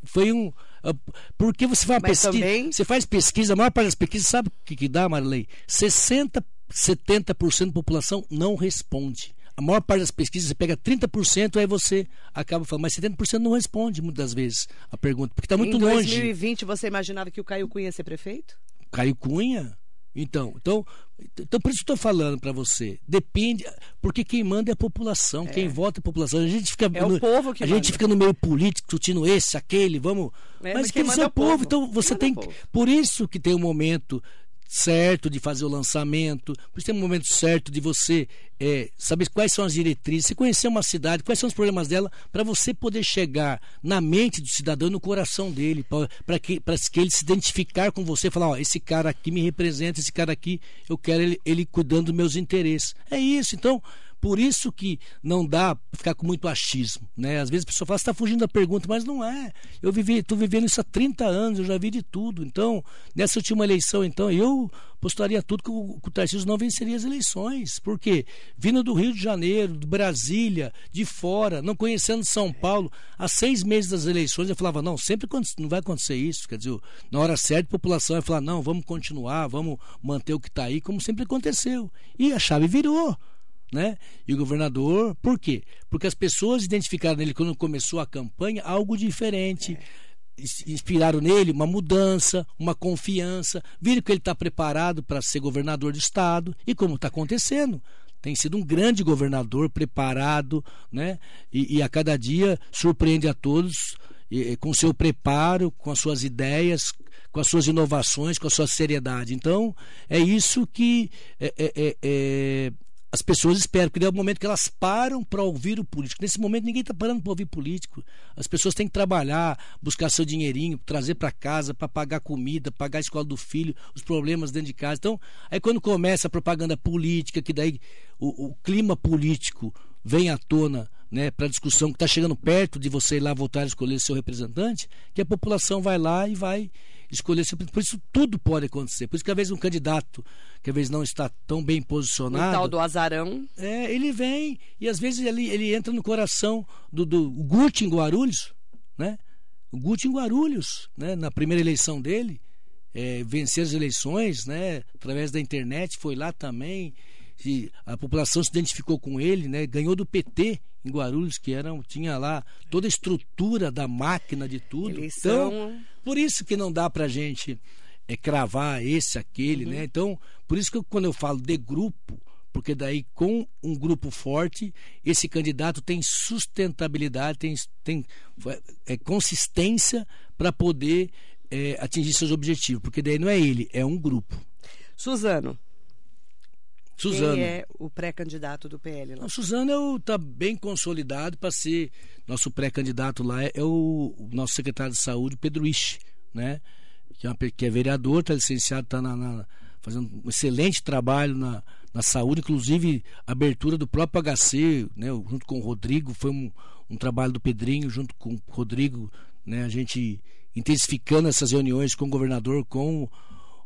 Foi um. ah, Porque você faz pesquisa. também- Você faz pesquisa, a maior parte das pesquisas, sabe o que, que dá, Marilei? 60, 70% da população não responde. A maior parte das pesquisas, você pega 30%, aí você acaba falando, mas 70% não responde muitas vezes a pergunta, porque está muito em longe. 2020, você imaginava que o Caio Cunha ia ser prefeito? Caio Cunha. Então, então, então por isso que eu estou falando para você. Depende, porque quem manda é a população, quem vota é a população. A gente fica É o no, povo que a gente manda. fica no meio político discutindo esse, aquele, vamos. É, mas mas quem quem manda é é o o povo, povo. então você Quem tem é que, o povo. por isso que tem um momento certo de fazer o lançamento, por isso tem um momento certo de você é, saber quais são as diretrizes, você conhecer uma cidade, quais são os problemas dela, para você poder chegar na mente do cidadão, no coração dele, para que, que ele se identificar com você, falar, ó, esse cara aqui me representa, esse cara aqui, eu quero ele, ele cuidando dos meus interesses. É isso, então, por isso que não dá ficar com muito achismo, né? Às vezes a pessoa fala, está fugindo da pergunta, mas não é. Eu vivi, estou vivendo isso há 30 anos, eu já vi de tudo. Então, nessa última eleição, então, eu postaria tudo que o, que o Tarcísio não venceria as eleições. Por quê? Vindo do Rio de Janeiro, de Brasília, de fora, não conhecendo São Paulo, há seis meses das eleições, eu falava, não, sempre não vai acontecer isso. Quer dizer, na hora certa, a população vai falar, não, vamos continuar, vamos manter o que está aí, como sempre aconteceu. E a chave virou né? E o governador, por quê? Porque as pessoas identificaram nele quando começou a campanha algo diferente. Ins- Inspiraram nele uma mudança, uma confiança, viram que ele está preparado para ser governador do estado e como está acontecendo. Tem sido um grande governador, preparado, né? E, e a cada dia surpreende a todos e- e com seu preparo, com as suas ideias, com as suas inovações, com a sua seriedade. Então, é isso que é, é, é, é, as pessoas esperam, porque é o momento que elas param para ouvir o político. Nesse momento, ninguém está parando para ouvir político. As pessoas têm que trabalhar, buscar seu dinheirinho, trazer para casa, para pagar comida, pagar a escola do filho, os problemas dentro de casa. Então, aí quando começa a propaganda política, que daí o, o clima político vem à tona né, para discussão que está chegando perto de você ir lá votar e escolher seu representante, que a população vai lá e vai escolher seu Por isso tudo pode acontecer. Por isso que às vezes um candidato que às vezes não está tão bem O posicionado. tal do azarão. É, ele vem e às vezes ele, ele entra no coração do, do o Guti em Guarulhos, né? O Guti em Guarulhos, né? Na primeira eleição dele, é, vencer as eleições, né? Através da internet, foi lá também, se a população se identificou com ele, né? Ganhou do PT em Guarulhos, que era, tinha lá toda a estrutura da máquina de tudo. Eleição... Então, por isso que não dá pra gente é, cravar esse, aquele, uhum. né? Então, por isso que eu, quando eu falo de grupo, porque daí com um grupo forte, esse candidato tem sustentabilidade, tem, tem é, consistência para poder é, atingir seus objetivos, porque daí não é ele, é um grupo. Suzano. Suzano. Quem é o pré-candidato do PL lá? Não, Suzano está bem consolidado para ser. Nosso pré-candidato lá é, é o, o, nosso secretário de saúde, Pedro Isch, né? Que é, uma, que é vereador, está licenciado, está na, na, fazendo um excelente trabalho na, na saúde, inclusive a abertura do próprio HC, né? Junto com o Rodrigo, foi um, um trabalho do Pedrinho, junto com o Rodrigo, né? A gente intensificando essas reuniões com o governador, com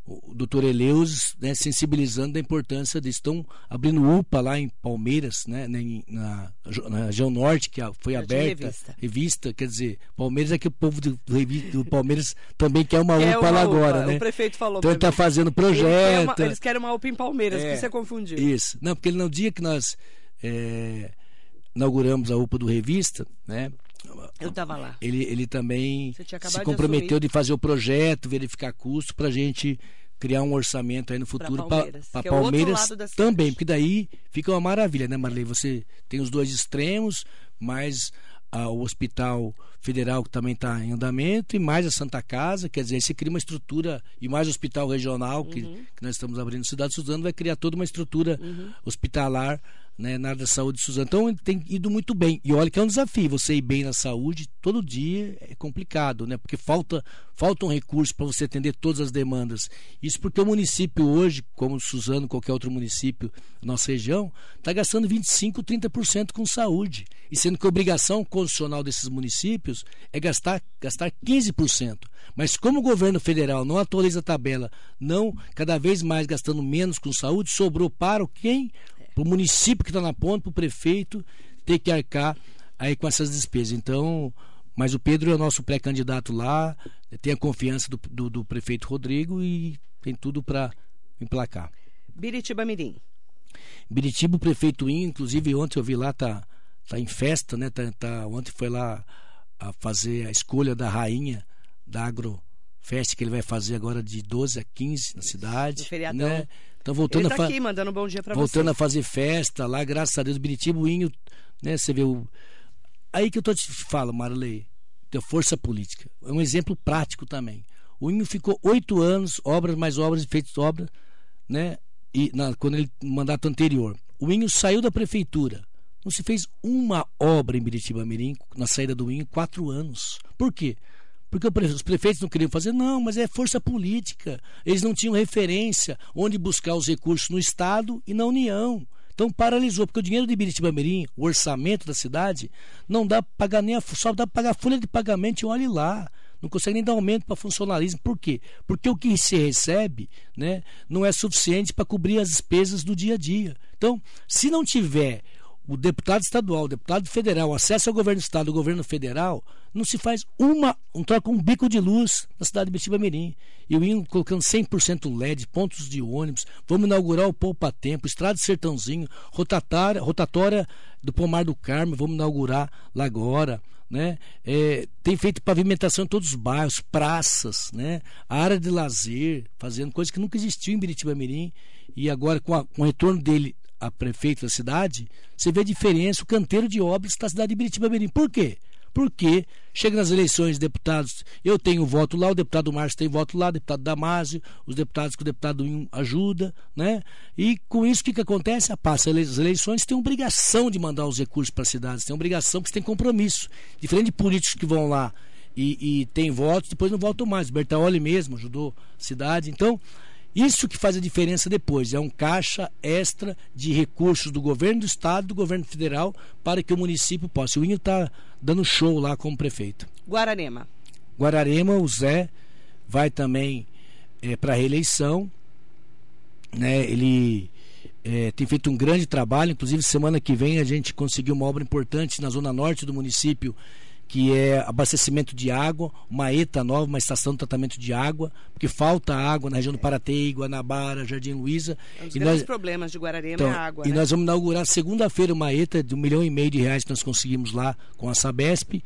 o doutor Eleus, né, sensibilizando da importância disso. Estão abrindo UPA lá em Palmeiras, né, na, na região norte, que foi aberta, revista. revista. quer dizer, Palmeiras é que o povo do, do Palmeiras também quer uma [LAUGHS] UPA uma lá UPA. agora, né? O prefeito falou Então ele está fazendo projeto. Uma, eles querem uma UPA em Palmeiras, é, que você confundiu. Isso. Não, porque no dia que nós é, inauguramos a UPA do Revista, né? Eu estava lá. Ele, ele também se comprometeu de, de, fazer o projeto, verificar custo para a gente criar um orçamento aí no futuro para Palmeiras, pra, pra Palmeiras é também, porque daí fica uma maravilha, né, Marley? Você tem os dois extremos, mas ah, o Hospital Federal que também está em andamento e mais a Santa Casa, quer dizer, você cria uma estrutura e mais o Hospital Regional que, uhum. que nós estamos abrindo Cidade de Suzano vai criar toda uma estrutura uhum. hospitalar né, na área da saúde de Suzano. Então tem ido muito bem. E olha que é um desafio, você ir bem na saúde todo dia é complicado, né? Porque falta faltam recursos para você atender todas as demandas. Isso porque o município hoje, como Suzano, qualquer outro município da nossa região, está gastando 25, 30% com saúde. E sendo que a obrigação constitucional desses municípios é gastar, gastar 15%. Mas como o governo federal não atualiza a tabela, não cada vez mais gastando menos com saúde, sobrou para quem para o município que está na ponta, para o prefeito ter que arcar aí com essas despesas. Então, mas o Pedro é o nosso pré-candidato lá, tem a confiança do, do, do prefeito Rodrigo e tem tudo para emplacar. Biritiba Mirim. Biritiba, o prefeito In, inclusive ontem eu vi lá, tá, tá em festa, né? Tá, tá, ontem foi lá a fazer a escolha da rainha da Agrofest que ele vai fazer agora de 12 a 15 na cidade. No feriadão. Né? Então voltando tá a aqui mandando um bom dia para Voltando a fazer festa lá, graças a Deus, Biritiba, o Inho, né, você vê o Aí que eu tô te falo, Marley, da força política. É um exemplo prático também. O Inho ficou oito anos, obras mais obras, feitas obras, né? E na, quando ele mandato anterior. O Inho saiu da prefeitura. Não se fez uma obra em Biritiba Mirim, na saída do Inho, quatro anos. Por quê? Porque os prefeitos não queriam fazer, não, mas é força política. Eles não tinham referência onde buscar os recursos no Estado e na União. Então paralisou, porque o dinheiro de Biritiba o orçamento da cidade, não dá para pagar nem a, só dá para pagar a folha de pagamento e olhe lá. Não consegue nem dar aumento para funcionalismo. Por quê? Porque o que se recebe né, não é suficiente para cobrir as despesas do dia a dia. Então, se não tiver o deputado estadual, o deputado federal, acesso ao governo do estado, ao governo federal, não se faz uma, um troca um bico de luz na cidade de Betiba Mirim. E o INCO colocando 100% LED, pontos de ônibus, vamos inaugurar o Poupa Tempo, Estrada de Sertãozinho, rotatória, rotatória do Pomar do Carmo, vamos inaugurar lá agora. Né? É, tem feito pavimentação em todos os bairros, praças, né? área de lazer, fazendo coisas que nunca existiu em Biritiba Mirim. E agora, com, a, com o retorno dele a prefeito da cidade, você vê a diferença, o canteiro de obras da cidade de Biritiba Mirim. Por quê? Porque chega nas eleições, deputados, eu tenho voto lá, o deputado Márcio tem voto lá, o deputado Damásio, os deputados que o deputado ajuda, né? E com isso o que, que acontece? Passa as eleições, tem obrigação de mandar os recursos para as cidades, tem obrigação, porque tem compromisso. Diferente de políticos que vão lá e, e tem votos, depois não voltam mais. Bertaoli mesmo ajudou a cidade. Então, isso que faz a diferença depois, é um caixa extra de recursos do governo do estado, do governo federal, para que o município possa. O Inho está dando show lá como prefeito. Guararema. Guararema, o Zé vai também é, para a reeleição. Né? Ele é, tem feito um grande trabalho, inclusive semana que vem a gente conseguiu uma obra importante na zona norte do município que é abastecimento de água, uma ETA nova, uma estação de tratamento de água, porque falta água na região do Paraty, Guanabara, Jardim Luiza. Um dos e grandes nós, problemas de Guararema então, é a água. E né? nós vamos inaugurar segunda-feira uma ETA de um milhão e meio de reais que nós conseguimos lá com a Sabesp,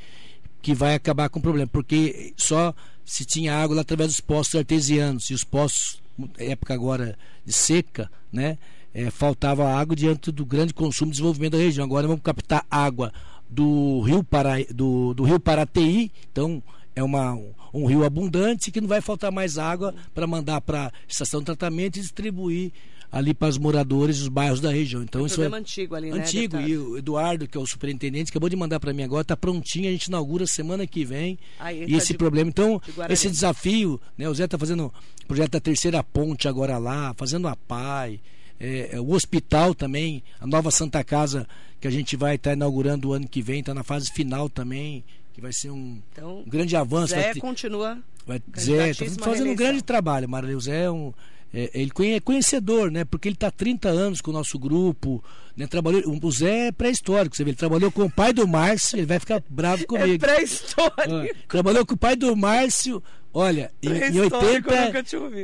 que vai acabar com o problema, porque só se tinha água lá através dos postos artesianos, e os postos, época agora de seca, né? É, faltava água diante do grande consumo e desenvolvimento da região. Agora vamos captar água do rio, Para, do, do rio Paraty, então é uma, um rio abundante que não vai faltar mais água para mandar para a estação de tratamento e distribuir ali para os moradores dos bairros da região. Então é isso é antigo ali, né? Antigo e o Eduardo, que é o superintendente, acabou de mandar para mim agora, está prontinho, a gente inaugura semana que vem. Aí, e tá esse de, problema, então esse desafio, né? O Zé está fazendo o projeto da terceira ponte agora lá, fazendo a PAI, é, é, o hospital também, a nova Santa Casa que a gente vai estar tá inaugurando o ano que vem, está na fase final também, que vai ser um, então, um grande avanço. Zé vai, continua. Vai, Zé, está fazendo um grande trabalho, Marileu. Zé é um. É, ele é conhecedor, né? Porque ele está há 30 anos com o nosso grupo. Né? Trabalhou, o Zé é pré-histórico, você vê, ele trabalhou com o pai do Márcio, ele vai ficar bravo [LAUGHS] é comigo. É pré-histórico. Ah, trabalhou com o pai do Márcio, Olha, em, em 80.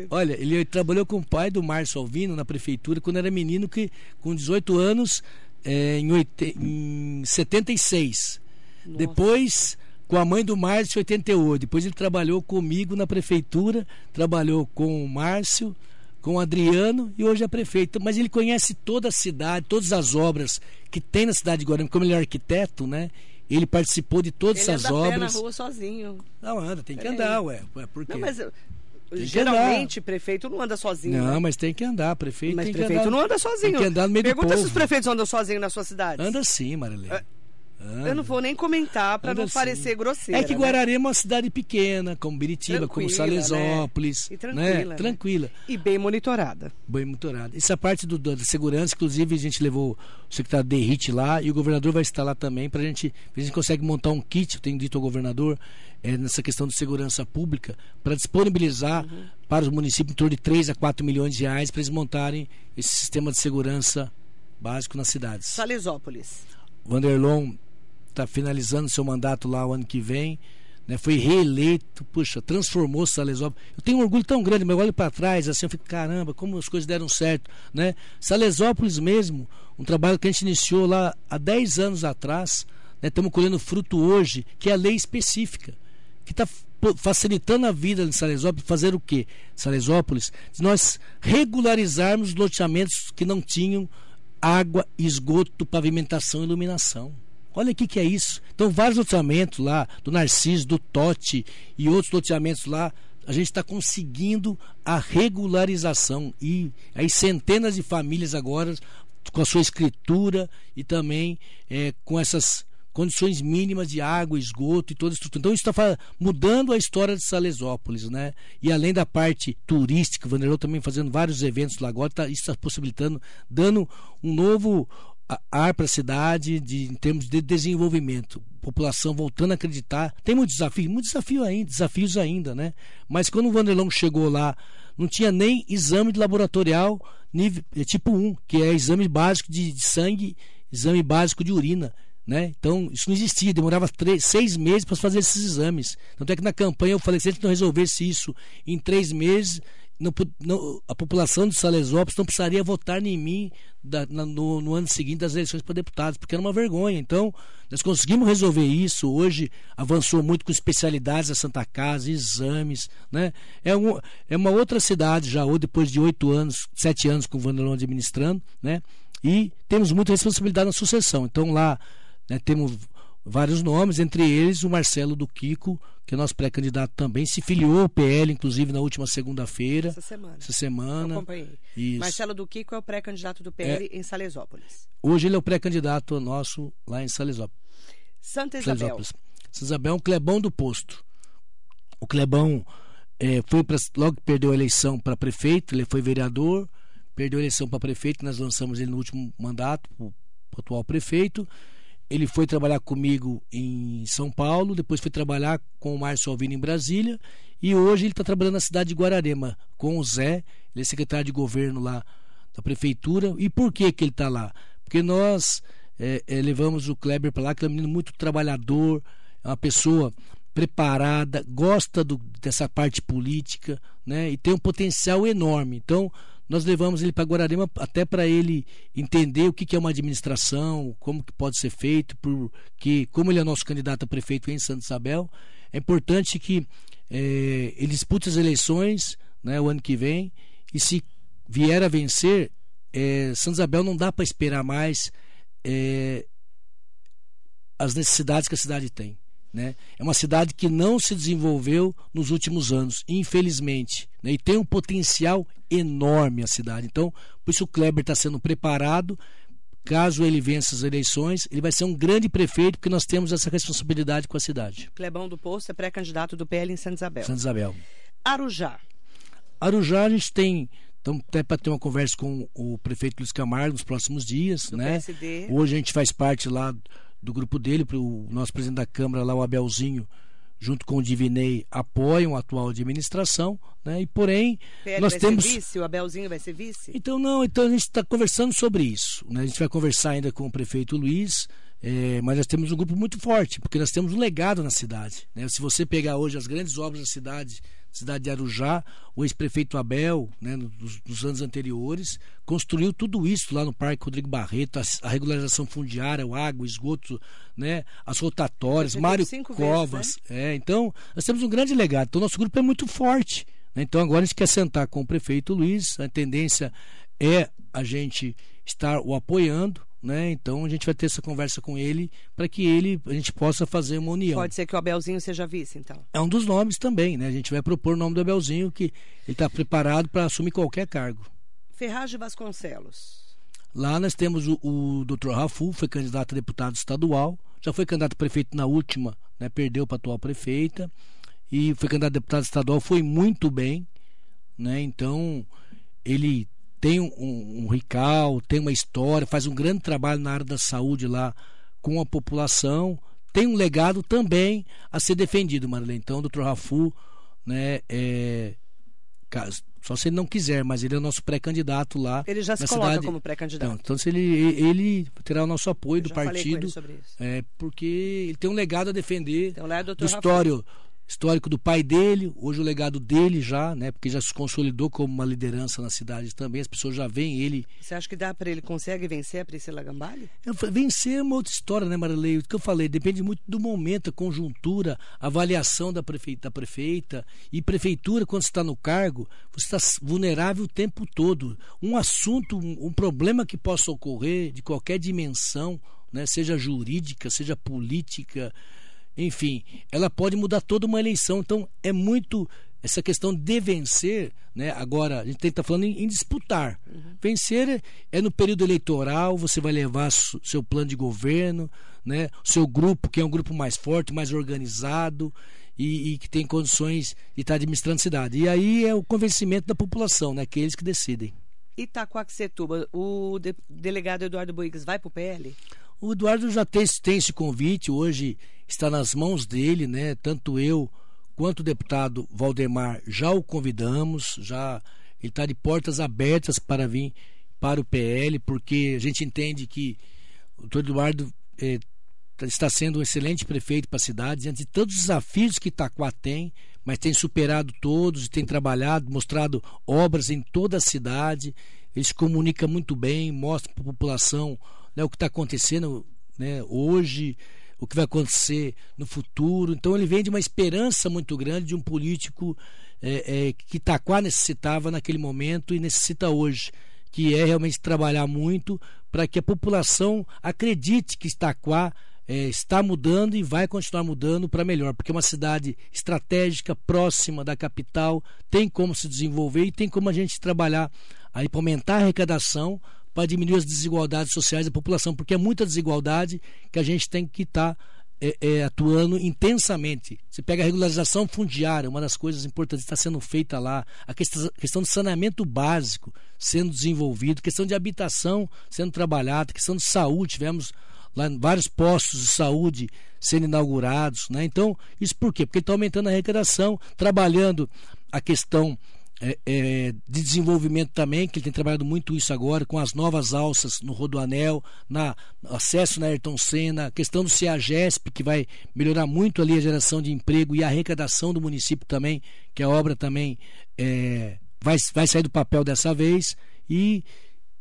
Olha, ele trabalhou com o pai do Márcio Alvino na prefeitura quando era menino, que com 18 anos, é, em, oit... em 76. Nossa. Depois, com a mãe do Márcio, em 88. Depois ele trabalhou comigo na prefeitura, trabalhou com o Márcio, com o Adriano e hoje é prefeito. Mas ele conhece toda a cidade, todas as obras que tem na cidade de Guarani, como ele é arquiteto, né? Ele participou de todas ele essas anda obras. Ele na rua sozinho. Não, anda, tem que andar, ué. Por quê? Não, mas geralmente prefeito não anda sozinho. Não, né? mas tem que andar, prefeito mas tem prefeito que andar. não anda sozinho. Tem que andar no meio Pergunta do povo. se os prefeitos andam sozinhos na sua cidade. Anda sim, Marilene. É, Anda. Eu não vou nem comentar para não assim. parecer grosseiro. É que Guararema né? é uma cidade pequena, como Biritiba, como Salesópolis. Né? E tranquila. Né? Tranquila. E bem monitorada. Bem monitorada. Essa parte do, da segurança, inclusive, a gente levou o secretário Derrite lá e o governador vai estar lá também para a gente. A gente consegue montar um kit, eu tenho dito ao governador, é, nessa questão de segurança pública, para disponibilizar uhum. para os municípios em torno de 3 a 4 milhões de reais para eles montarem esse sistema de segurança básico nas cidades. Salesópolis. Vanderlon está finalizando seu mandato lá o ano que vem. Né, foi reeleito, puxa, transformou Salesópolis. Eu tenho um orgulho tão grande, mas eu olho para trás, assim, eu fico, caramba, como as coisas deram certo. Né? Salesópolis mesmo, um trabalho que a gente iniciou lá há 10 anos atrás, né, estamos colhendo fruto hoje, que é a lei específica, que está facilitando a vida de Salesópolis, fazer o quê? Salesópolis, nós regularizarmos loteamentos que não tinham água, esgoto, pavimentação e iluminação. Olha o que, que é isso. Então, vários loteamentos lá, do Narciso, do Tote e outros loteamentos lá, a gente está conseguindo a regularização. E aí centenas de famílias agora com a sua escritura e também é, com essas condições mínimas de água, esgoto e toda a estrutura. Então isso está mudando a história de Salesópolis, né? E além da parte turística, o Vanderlei também fazendo vários eventos lá agora, tá, isso está possibilitando, dando um novo ar para a cidade de, em termos de desenvolvimento. População voltando a acreditar. Tem muito desafio, muito desafio ainda, desafios ainda, né? Mas quando o Vanderlão chegou lá, não tinha nem exame de laboratorial nível, é tipo 1, que é exame básico de, de sangue, exame básico de urina. Né? Então, isso não existia, demorava três, seis meses para fazer esses exames. Tanto é que na campanha eu falei que se a gente não resolvesse isso em três meses, não, não, a população de Salesópolis não precisaria votar em mim da, na, no, no, ano seguinte das eleições para deputados, porque era uma vergonha. Então, nós conseguimos resolver isso. Hoje avançou muito com especialidades da Santa Casa, exames. Né? É, um, é uma outra cidade já, ou depois de oito anos, sete anos com o Vanderlão administrando, né? e temos muita responsabilidade na sucessão. Então, lá né, temos vários nomes, entre eles o Marcelo do Kiko, que é nosso pré-candidato também, se filiou ao PL, inclusive, na última segunda-feira. Essa semana. Essa semana. Eu acompanhei. Isso. Marcelo do Kiko é o pré-candidato do PL é. em Salesópolis. Hoje ele é o pré-candidato nosso lá em Salesópolis. Santa Isabel. Santa Isabel é um Clebão do posto. O Clebão é, foi pra, logo que perdeu a eleição para prefeito, ele foi vereador, perdeu a eleição para prefeito, nós lançamos ele no último mandato, o atual prefeito ele foi trabalhar comigo em São Paulo, depois foi trabalhar com o Márcio Alvino em Brasília e hoje ele está trabalhando na cidade de Guararema com o Zé, ele é secretário de governo lá da prefeitura. E por que, que ele está lá? Porque nós é, é, levamos o Kleber para lá, que é um menino muito trabalhador, é uma pessoa preparada, gosta do, dessa parte política, né? E tem um potencial enorme. Então, nós levamos ele para Guararema até para ele entender o que, que é uma administração, como que pode ser feito, porque como ele é nosso candidato a prefeito em Santa Isabel, é importante que é, ele dispute as eleições né, o ano que vem e se vier a vencer, é, Santa Isabel não dá para esperar mais é, as necessidades que a cidade tem. Né? É uma cidade que não se desenvolveu nos últimos anos, infelizmente. Né? E tem um potencial enorme a cidade. Então, por isso o Kleber está sendo preparado. Caso ele vença as eleições, ele vai ser um grande prefeito, porque nós temos essa responsabilidade com a cidade. Clebão do Poço é pré-candidato do PL em Santa Isabel. Santa Isabel. Arujá. Arujá, a gente tem então, até para ter uma conversa com o prefeito Luiz Camargo nos próximos dias, do né? PSD. Hoje a gente faz parte lá do grupo dele, para o nosso presidente da Câmara, lá o Abelzinho, junto com o Divinei, apoiam a atual administração, né? E porém, PL nós vai temos. ser vice? O Abelzinho vai ser vice? Então, não, então a gente está conversando sobre isso. Né? A gente vai conversar ainda com o prefeito Luiz, é, mas nós temos um grupo muito forte, porque nós temos um legado na cidade. Né? Se você pegar hoje as grandes obras da cidade, cidade de Arujá, o ex-prefeito Abel, né, nos, nos, anos anteriores, construiu tudo isso lá no Parque Rodrigo Barreto, a, a regularização fundiária, o água, o esgoto, né, as rotatórias, Mário Covas. Vezes, né? é, então, nós temos um grande legado. Então, nosso grupo é muito forte. Né? Então, agora a gente quer sentar com o prefeito Luiz, a tendência é a gente estar o apoiando, né? Então a gente vai ter essa conversa com ele para que ele a gente possa fazer uma união. Pode ser que o Abelzinho seja vice, então. É um dos nomes também, né? A gente vai propor o nome do Abelzinho que ele está preparado para assumir qualquer cargo. Ferraz de Vasconcelos. Lá nós temos o, o Dr. Rafu, foi candidato a deputado estadual, já foi candidato a prefeito na última, né? Perdeu para a atual prefeita e foi candidato a deputado estadual, foi muito bem, né? Então ele tem um, um, um rical, tem uma história, faz um grande trabalho na área da saúde lá com a população, tem um legado também a ser defendido, Marilene. Então, o doutor Rafu, né, é, só se ele não quiser, mas ele é o nosso pré-candidato lá. Ele já se coloca cidade... como pré-candidato. Então, se ele, ele terá o nosso apoio Eu do partido. É, porque ele tem um legado a defender então, lá é do histórico, histórico do pai dele, hoje o legado dele já, né? Porque já se consolidou como uma liderança na cidade também, as pessoas já veem ele. Você acha que dá para ele consegue vencer a Priscila Gambale? Vencer é uma outra história, né, Marilei? O que eu falei, depende muito do momento, a conjuntura, a avaliação da prefeita, da prefeita e prefeitura quando está no cargo, você está vulnerável o tempo todo. Um assunto, um, um problema que possa ocorrer de qualquer dimensão, né, seja jurídica, seja política, enfim, ela pode mudar toda uma eleição. Então, é muito essa questão de vencer, né? Agora, a gente está falando em, em disputar. Uhum. Vencer é, é, no período eleitoral, você vai levar su, seu plano de governo, né? O seu grupo, que é um grupo mais forte, mais organizado e, e que tem condições de estar tá administrando a cidade. E aí é o convencimento da população, né? Que é eles que decidem. Itacoaxetuba, o de, delegado Eduardo Boigues vai para o PL? O Eduardo já tem, tem esse convite, hoje está nas mãos dele, né? Tanto eu quanto o deputado Valdemar já o convidamos, já ele está de portas abertas para vir para o PL, porque a gente entende que o doutor Eduardo é, está sendo um excelente prefeito para a cidade, diante de todos os desafios que Itaquá tem, mas tem superado todos, tem trabalhado, mostrado obras em toda a cidade, ele se comunica muito bem, mostra para a população né, o que está acontecendo né, hoje, o que vai acontecer no futuro. Então ele vem de uma esperança muito grande de um político é, é, que Itaquá necessitava naquele momento e necessita hoje, que é realmente trabalhar muito para que a população acredite que Itaquá é, está mudando e vai continuar mudando para melhor, porque é uma cidade estratégica, próxima da capital, tem como se desenvolver e tem como a gente trabalhar aí para aumentar a arrecadação para diminuir as desigualdades sociais da população, porque é muita desigualdade que a gente tem que estar tá, é, é, atuando intensamente. Você pega a regularização fundiária, uma das coisas importantes está sendo feita lá, a questão, do saneamento básico sendo desenvolvido, questão de habitação sendo trabalhada, questão de saúde, tivemos lá vários postos de saúde sendo inaugurados. Né? Então, isso por quê? Porque está aumentando a arrecadação, trabalhando a questão é, é, de desenvolvimento também, que ele tem trabalhado muito isso agora, com as novas alças no Rodoanel, na acesso na Ayrton Senna, a questão do CEAGESP, que vai melhorar muito ali a geração de emprego e a arrecadação do município também, que a obra também é, vai, vai sair do papel dessa vez. E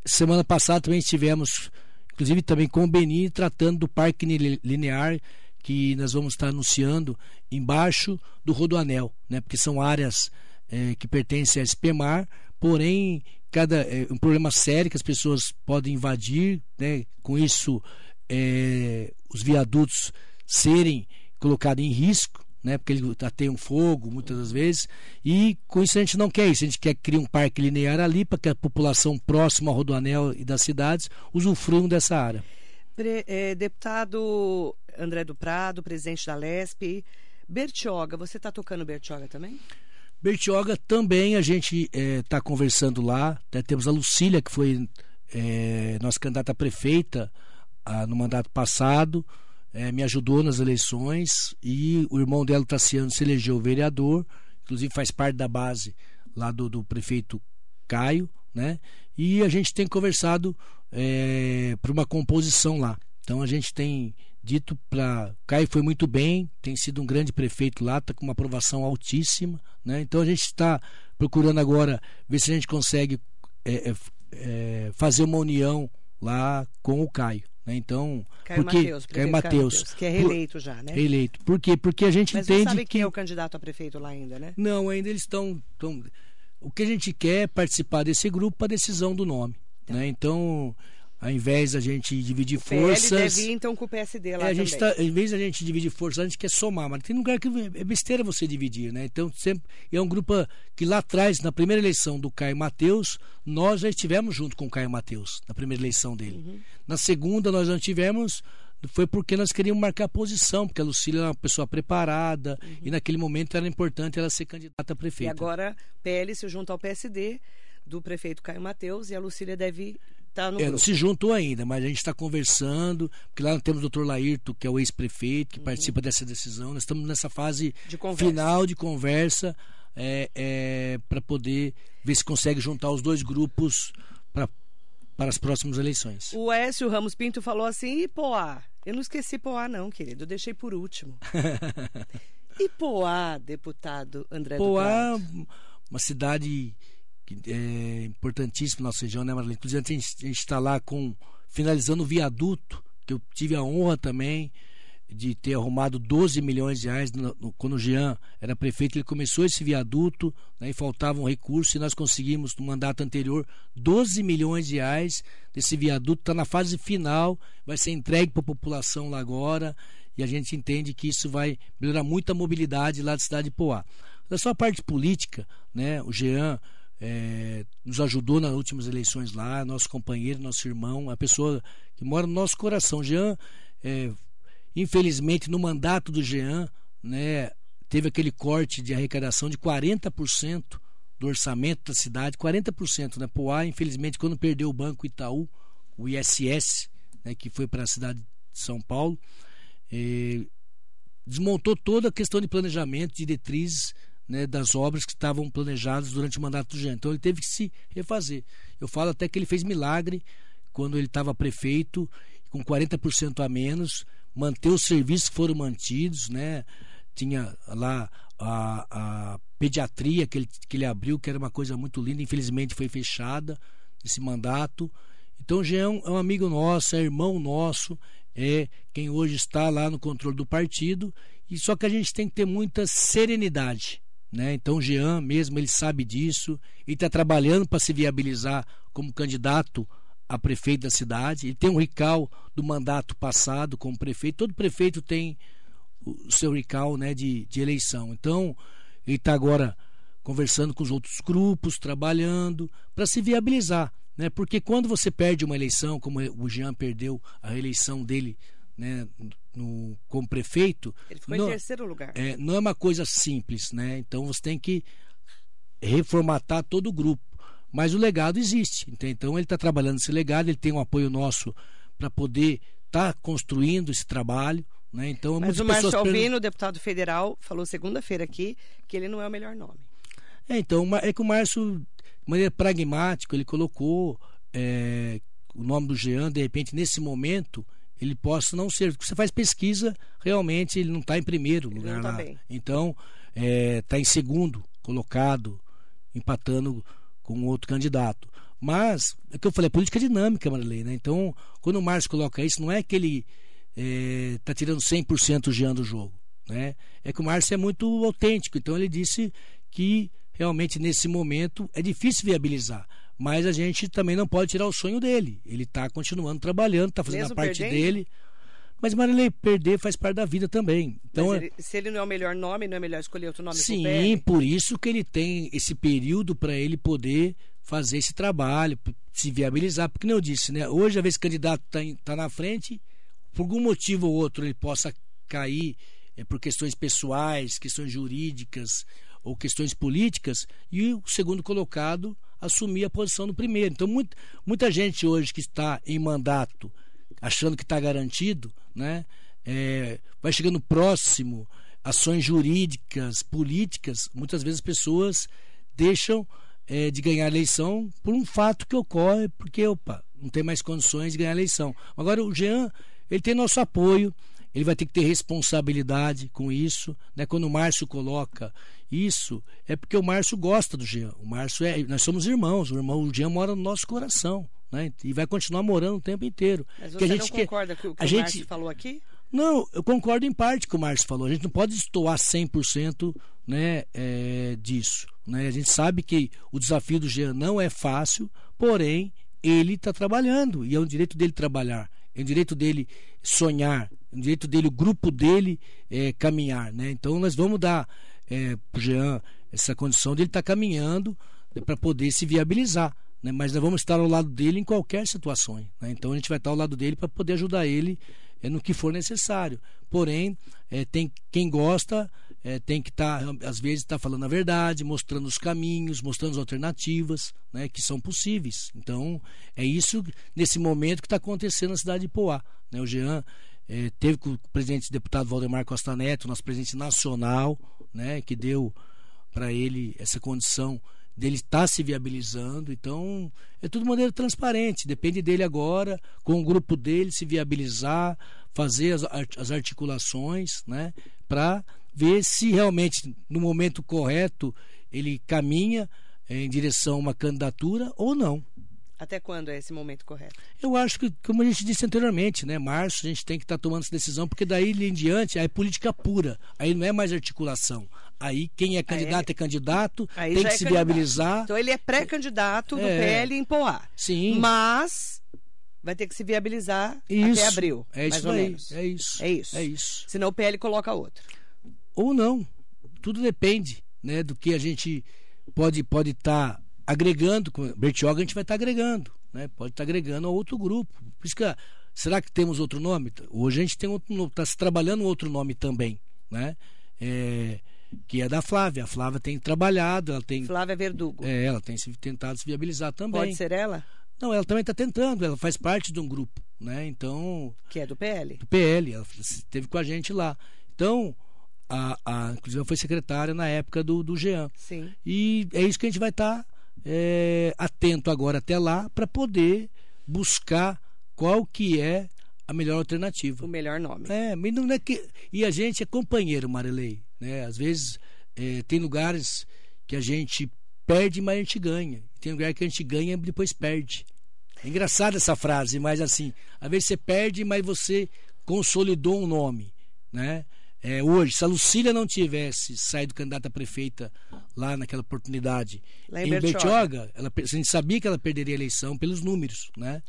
semana passada também estivemos, inclusive também com o Beni, tratando do Parque Linear, que nós vamos estar anunciando embaixo do Rodoanel, né? porque são áreas é, que pertence à SPMAR, porém cada é um problema sério que as pessoas podem invadir, né? com isso é, os viadutos serem colocados em risco, né? porque ele tem um fogo muitas das vezes, e com isso a gente não quer isso, a gente quer criar um parque linear ali para que a população próxima ao Rodoanel e das cidades usufruam dessa área. Pre, é, deputado André do Prado, presidente da LESP, Bertioga, você está tocando Bertioga também? Bertioga também a gente está é, conversando lá. Né? Temos a Lucília, que foi é, nossa candidata a prefeita a, no mandato passado, é, me ajudou nas eleições. E o irmão dela, Tassiano, se elegeu vereador, inclusive faz parte da base lá do, do prefeito Caio. Né? E a gente tem conversado para uma composição lá. Então a gente tem dito para Caio foi muito bem, tem sido um grande prefeito lá, está com uma aprovação altíssima, né? Então a gente está procurando agora ver se a gente consegue é, é, é, fazer uma união lá com o Caio. Né? Então, Caio porque Mateus, Caio Mateus, que é reeleito por, já, né? Reeleito. Por quê? Porque a gente Mas entende não sabe que quem é o candidato a prefeito lá ainda, né? Não, ainda eles estão tão... o que a gente quer é participar desse grupo para decisão do nome, tá. né? Então, ao invés da gente dividir o forças. PL deve ir, então com o PSD lá é, a gente também. Tá, ao invés da gente dividir forças, a gente quer somar, mas tem lugar que é besteira você dividir, né? Então sempre é um grupo que lá atrás, na primeira eleição do Caio Mateus, nós já estivemos junto com o Caio Mateus, na primeira eleição dele. Uhum. Na segunda nós não tivemos, foi porque nós queríamos marcar posição, porque a Lucília era uma pessoa preparada uhum. e naquele momento era importante ela ser candidata a prefeita. E agora PL se junta ao PSD do prefeito Caio Mateus e a Lucília deve Tá no é, não se juntou ainda, mas a gente está conversando, porque lá temos o doutor Laírto, que é o ex-prefeito, que uhum. participa dessa decisão. Nós estamos nessa fase de final de conversa é, é, para poder ver se consegue juntar os dois grupos pra, para as próximas eleições. O Écio Ramos Pinto falou assim, e Poá? Eu não esqueci Poá não, querido, eu deixei por último. [LAUGHS] e Poá, deputado André Poá, uma cidade é importantíssimo na nossa região, né, Marlene? Inclusive, a gente está lá com, finalizando o viaduto, que eu tive a honra também de ter arrumado 12 milhões de reais no, no, quando o Jean era prefeito, ele começou esse viaduto né, e faltavam recursos e nós conseguimos no mandato anterior 12 milhões de reais desse viaduto, está na fase final, vai ser entregue para a população lá agora e a gente entende que isso vai melhorar muito a mobilidade lá da cidade de Poá. Da sua parte política, né, o Jean é, nos ajudou nas últimas eleições lá, nosso companheiro, nosso irmão, a pessoa que mora no nosso coração. Jean, é, infelizmente, no mandato do Jean, né, teve aquele corte de arrecadação de 40% do orçamento da cidade, 40%. Né? Poá, infelizmente, quando perdeu o Banco Itaú, o ISS, né, que foi para a cidade de São Paulo, é, desmontou toda a questão de planejamento, diretrizes né, das obras que estavam planejadas durante o mandato do Jean. Então ele teve que se refazer. Eu falo até que ele fez milagre quando ele estava prefeito, com 40% a menos, manter os serviços que foram mantidos, né? Tinha lá a, a pediatria que ele, que ele abriu, que era uma coisa muito linda, infelizmente foi fechada esse mandato. Então o Jean é um amigo nosso, é irmão nosso, é quem hoje está lá no controle do partido, e só que a gente tem que ter muita serenidade né? Então o Jean mesmo ele sabe disso e está trabalhando para se viabilizar como candidato a prefeito da cidade. Ele tem um rical do mandato passado como prefeito. Todo prefeito tem o seu rical né, de, de eleição. Então ele está agora conversando com os outros grupos, trabalhando para se viabilizar. Né? Porque quando você perde uma eleição, como o Jean perdeu a eleição dele né, no, como prefeito. Ele ficou não, em terceiro lugar. É, não é uma coisa simples, né? Então você tem que reformatar todo o grupo. Mas o legado existe. Então ele está trabalhando esse legado, ele tem um apoio nosso para poder estar tá construindo esse trabalho. Né? Então, Mas o Márcio Alvino, deputado federal, falou segunda-feira aqui que ele não é o melhor nome. É, então, é que o Márcio, de maneira pragmática, ele colocou é, o nome do Jean, de repente, nesse momento, ele possa não ser. Porque você faz pesquisa, realmente ele não está em primeiro lugar tá lá. Bem. Então, está é, tá em segundo colocado, empatando com outro candidato. Mas, é que eu falei, é política dinâmica, Marilei, né? Então, quando o Márcio coloca isso, não é que ele está é, tirando 100% o Jean do jogo, né? É que o Márcio é muito autêntico, então ele disse que realmente nesse momento é difícil viabilizar. Mas a gente também não pode tirar o sonho dele. Ele está continuando trabalhando, está fazendo Mesmo a parte perdendo? dele. Mas Marilei, perder faz parte da vida também. Então, ele, se ele não é o melhor nome, não é melhor escolher outro nome Sim, por isso que ele tem esse período para ele poder fazer esse trabalho, se viabilizar. Porque, como eu disse, né, hoje, a vez que o candidato está tá na frente, por algum motivo ou outro ele possa cair é, por questões pessoais, questões jurídicas ou questões políticas, e o segundo colocado assumir a posição do primeiro. Então, muito, muita gente hoje que está em mandato, achando que está garantido, né, é, vai chegando próximo, ações jurídicas, políticas, muitas vezes as pessoas deixam é, de ganhar a eleição por um fato que ocorre, porque, opa, não tem mais condições de ganhar a eleição. Agora, o Jean, ele tem nosso apoio, ele vai ter que ter responsabilidade com isso. Né? Quando o Márcio coloca isso, é porque o Márcio gosta do Jean. O Márcio é. Nós somos irmãos, o irmão o Jean mora no nosso coração. Né? E vai continuar morando o tempo inteiro. Mas você que a gente não concorda com o que a o gente, Márcio falou aqui? Não, eu concordo em parte com o Márcio falou. A gente não pode estoar 100% né, é, disso. Né? A gente sabe que o desafio do Jean não é fácil, porém, ele está trabalhando e é um direito dele trabalhar. É um direito dele sonhar, o direito dele, o grupo dele é, caminhar. Né? Então nós vamos dar é, para o Jean essa condição de ele estar tá caminhando né, para poder se viabilizar. Né? Mas nós vamos estar ao lado dele em qualquer situação. Né? Então a gente vai estar ao lado dele para poder ajudar ele é, no que for necessário. Porém, é, tem quem gosta é, tem que estar, tá, às vezes, tá falando a verdade, mostrando os caminhos, mostrando as alternativas né, que são possíveis. Então, é isso nesse momento que está acontecendo na cidade de Poá. Né? O Jean é, teve com o presidente deputado Valdemar Costa Neto, nosso presidente nacional, né, que deu para ele essa condição dele estar tá se viabilizando. Então, é tudo de maneira transparente. Depende dele agora, com o grupo dele, se viabilizar, fazer as, as articulações, né, para ver se realmente no momento correto ele caminha é, em direção a uma candidatura ou não. Até quando é esse momento correto? Eu acho que, como a gente disse anteriormente, né, março a gente tem que estar tá tomando essa decisão, porque daí em diante aí é política pura, aí não é mais articulação. Aí quem é candidato é, é candidato, aí tem que é se candidato. viabilizar. Então ele é pré-candidato do é, PL em Poá. Sim. Mas vai ter que se viabilizar isso, até abril. É isso aí. É isso. É isso. É isso. Senão o PL coloca outro. Ou não. Tudo depende, né, do que a gente pode pode estar tá agregando, com Bertioga a gente vai estar agregando, né? Pode estar agregando a outro grupo. Por isso que, será que temos outro nome? Hoje a gente tem outro está se trabalhando outro nome também, né? É, que é da Flávia. A Flávia tem trabalhado, ela tem Flávia Verdugo. É, ela tem se, tentado se viabilizar também. Pode ser ela? Não, ela também está tentando, ela faz parte de um grupo, né? Então. Que é do PL? Do PL, ela esteve com a gente lá. Então, a, a, inclusive ela foi secretária na época do, do Jean. Sim. E é isso que a gente vai estar. Tá é, atento agora até lá para poder buscar qual que é a melhor alternativa. O melhor nome. É, mas não é que e a gente é companheiro, Marilei, né? Às vezes é, tem lugares que a gente perde, mas a gente ganha. Tem lugar que a gente ganha e depois perde. É engraçada essa frase, mas assim, às vezes você perde, mas você consolidou um nome, né? É, hoje, se a Lucília não tivesse saído candidata a prefeita lá naquela oportunidade lá em, em Bertioga, ela, a gente sabia que ela perderia a eleição pelos números, né?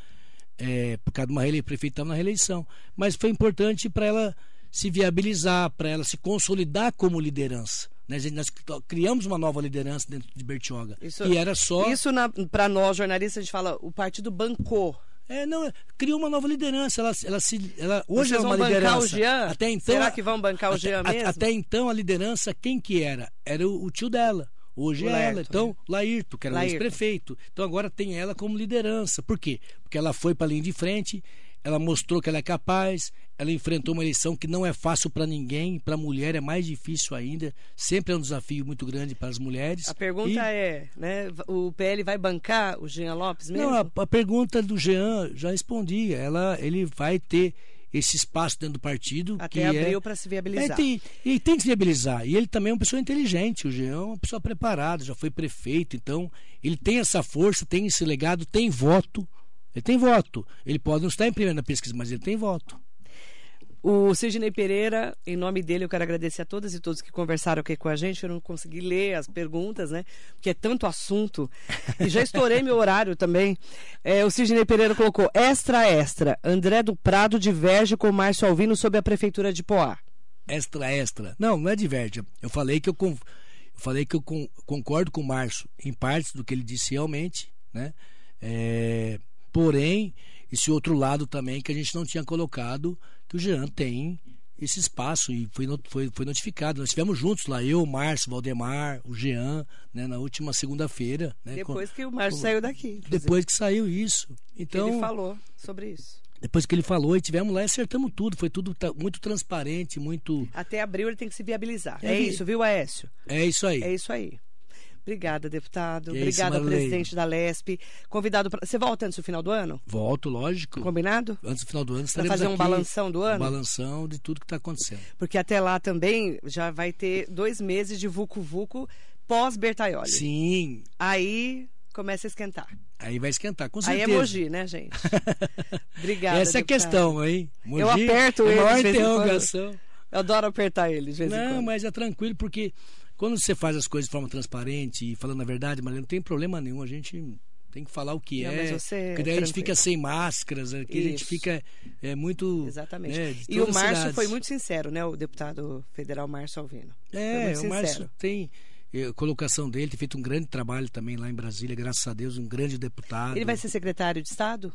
É, por causa de uma reeleição, prefeita estava na reeleição. Mas foi importante para ela se viabilizar, para ela se consolidar como liderança. Né? Nós criamos uma nova liderança dentro de Bertioga. Isso, e era só. Isso, para nós jornalistas, a gente fala, o partido bancou é, não, criou uma nova liderança. Ela, ela se, ela, hoje Vocês é uma vão liderança. Bancar o Jean? Até então, Será que vão bancar o Jean até, mesmo? Até então a liderança quem que era? Era o, o tio dela. Hoje é ela. Então, né? Laírto, que era ex-prefeito. Então agora tem ela como liderança. Por quê? Porque ela foi para a linha de frente, ela mostrou que ela é capaz, ela enfrentou uma eleição que não é fácil para ninguém, para a mulher é mais difícil ainda, sempre é um desafio muito grande para as mulheres. A pergunta e... é, né, o PL vai bancar o Jean Lopes mesmo? Não, a, a pergunta do Jean já respondi, ela, ele vai ter esse espaço dentro do partido. Até abril é, para se viabilizar. É, tem, e tem que se viabilizar. E ele também é uma pessoa inteligente, o Jean é uma pessoa preparada, já foi prefeito, então ele tem essa força, tem esse legado, tem voto. Ele tem voto. Ele pode não estar em primeiro na pesquisa, mas ele tem voto. O Sidney Pereira, em nome dele, eu quero agradecer a todas e todos que conversaram aqui com a gente. Eu não consegui ler as perguntas, né? Porque é tanto assunto. E já estourei meu horário também. É, o Sidney Pereira colocou extra, extra. André do Prado diverge com Márcio Alvino sobre a prefeitura de Poá. Extra, extra. Não, não é diverge. Eu falei que eu, eu falei que eu concordo com o Márcio em partes do que ele disse realmente, né? É, porém, esse outro lado também que a gente não tinha colocado, que o Jean tem esse espaço e foi, foi, foi notificado. Nós estivemos juntos lá, eu, o Márcio, o Valdemar, o Jean, né, na última segunda-feira. Né, depois com, que o Márcio com, saiu daqui. Inclusive. Depois que saiu isso. Então, ele falou sobre isso. Depois que ele falou e tivemos lá, acertamos tudo. Foi tudo muito transparente, muito. Até abril ele tem que se viabilizar. É, é isso, viu, Aécio? É isso aí. É isso aí. Obrigada, deputado. É Obrigada, isso, presidente da LESP. Convidado para. Você volta antes do final do ano? Volto, lógico. Combinado? Antes do final do ano Para fazer um balanção do ano? Um balanção de tudo que está acontecendo. Porque até lá também já vai ter dois meses de Vucu Vucu pós-Bertaioli. Sim. Aí começa a esquentar. Aí vai esquentar, com certeza. Aí é Mogi, né, gente? [LAUGHS] Obrigada. Essa é a questão, hein? Mogi, Eu aperto é ele. Maior interrogação. Eu adoro apertar ele, de vez Não, mas é tranquilo, porque quando você faz as coisas de forma transparente e falando a verdade, mas não tem problema nenhum. A gente tem que falar o que não, é. Porque daí a gente fica sem máscaras, aqui a gente fica é, muito. Exatamente. Né, e o Márcio foi muito sincero, né? O deputado federal Márcio Alvino. É, o Márcio tem. Eh, a colocação dele, tem feito um grande trabalho também lá em Brasília, graças a Deus, um grande deputado. Ele vai ser secretário de Estado?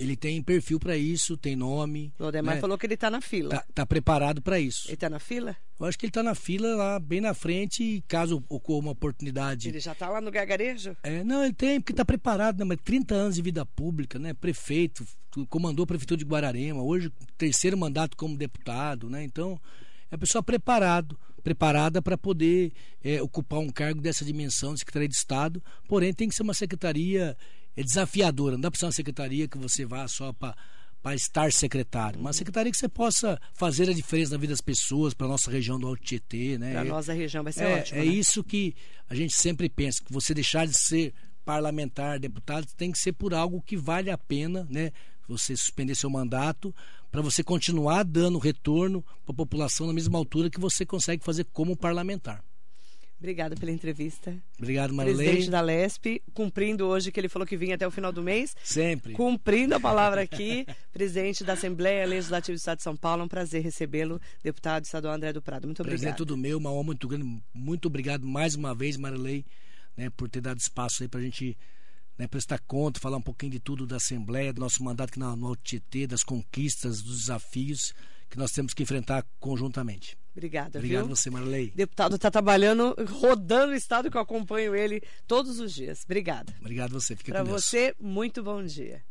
Ele tem perfil para isso, tem nome. O Odemar né? falou que ele está na fila. Tá, tá preparado para isso. Ele está na fila? Eu acho que ele está na fila lá, bem na frente, e caso ocorra uma oportunidade. Ele já está lá no gargarejo? É, não, ele tem, porque está preparado, né? Mas 30 anos de vida pública, né? Prefeito, comandou a prefeitura de Guararema, hoje terceiro mandato como deputado, né? Então, é a pessoa preparado, preparada para poder é, ocupar um cargo dessa dimensão de Secretaria de Estado, porém tem que ser uma secretaria é desafiadora. Não dá para ser uma secretaria que você vá só para para estar secretário. Uma secretaria que você possa fazer a diferença na vida das pessoas, para a nossa região do Alto Tietê. Né? Para a nossa região vai ser é, ótimo. É né? isso que a gente sempre pensa, que você deixar de ser parlamentar, deputado, tem que ser por algo que vale a pena, né? Você suspender seu mandato para você continuar dando retorno para a população na mesma altura que você consegue fazer como parlamentar. Obrigada pela entrevista. Obrigado, Marilene. Presidente da LESP, cumprindo hoje que ele falou que vinha até o final do mês. Sempre. Cumprindo a palavra aqui, [LAUGHS] presidente da Assembleia Legislativa do Estado de São Paulo. É um prazer recebê-lo, deputado estadual André do Prado. Muito obrigado. Prazer tudo meu, uma honra muito grande. Muito obrigado mais uma vez, Marilei, né, por ter dado espaço aí para a gente né, prestar conta, falar um pouquinho de tudo da Assembleia, do nosso mandato aqui no, no Tietê, das conquistas, dos desafios que nós temos que enfrentar conjuntamente. Obrigada, Obrigado viu? você, Marley. Deputado está trabalhando, rodando o estado que eu acompanho ele todos os dias. Obrigada. Obrigado você. Fica Para você, muito bom dia.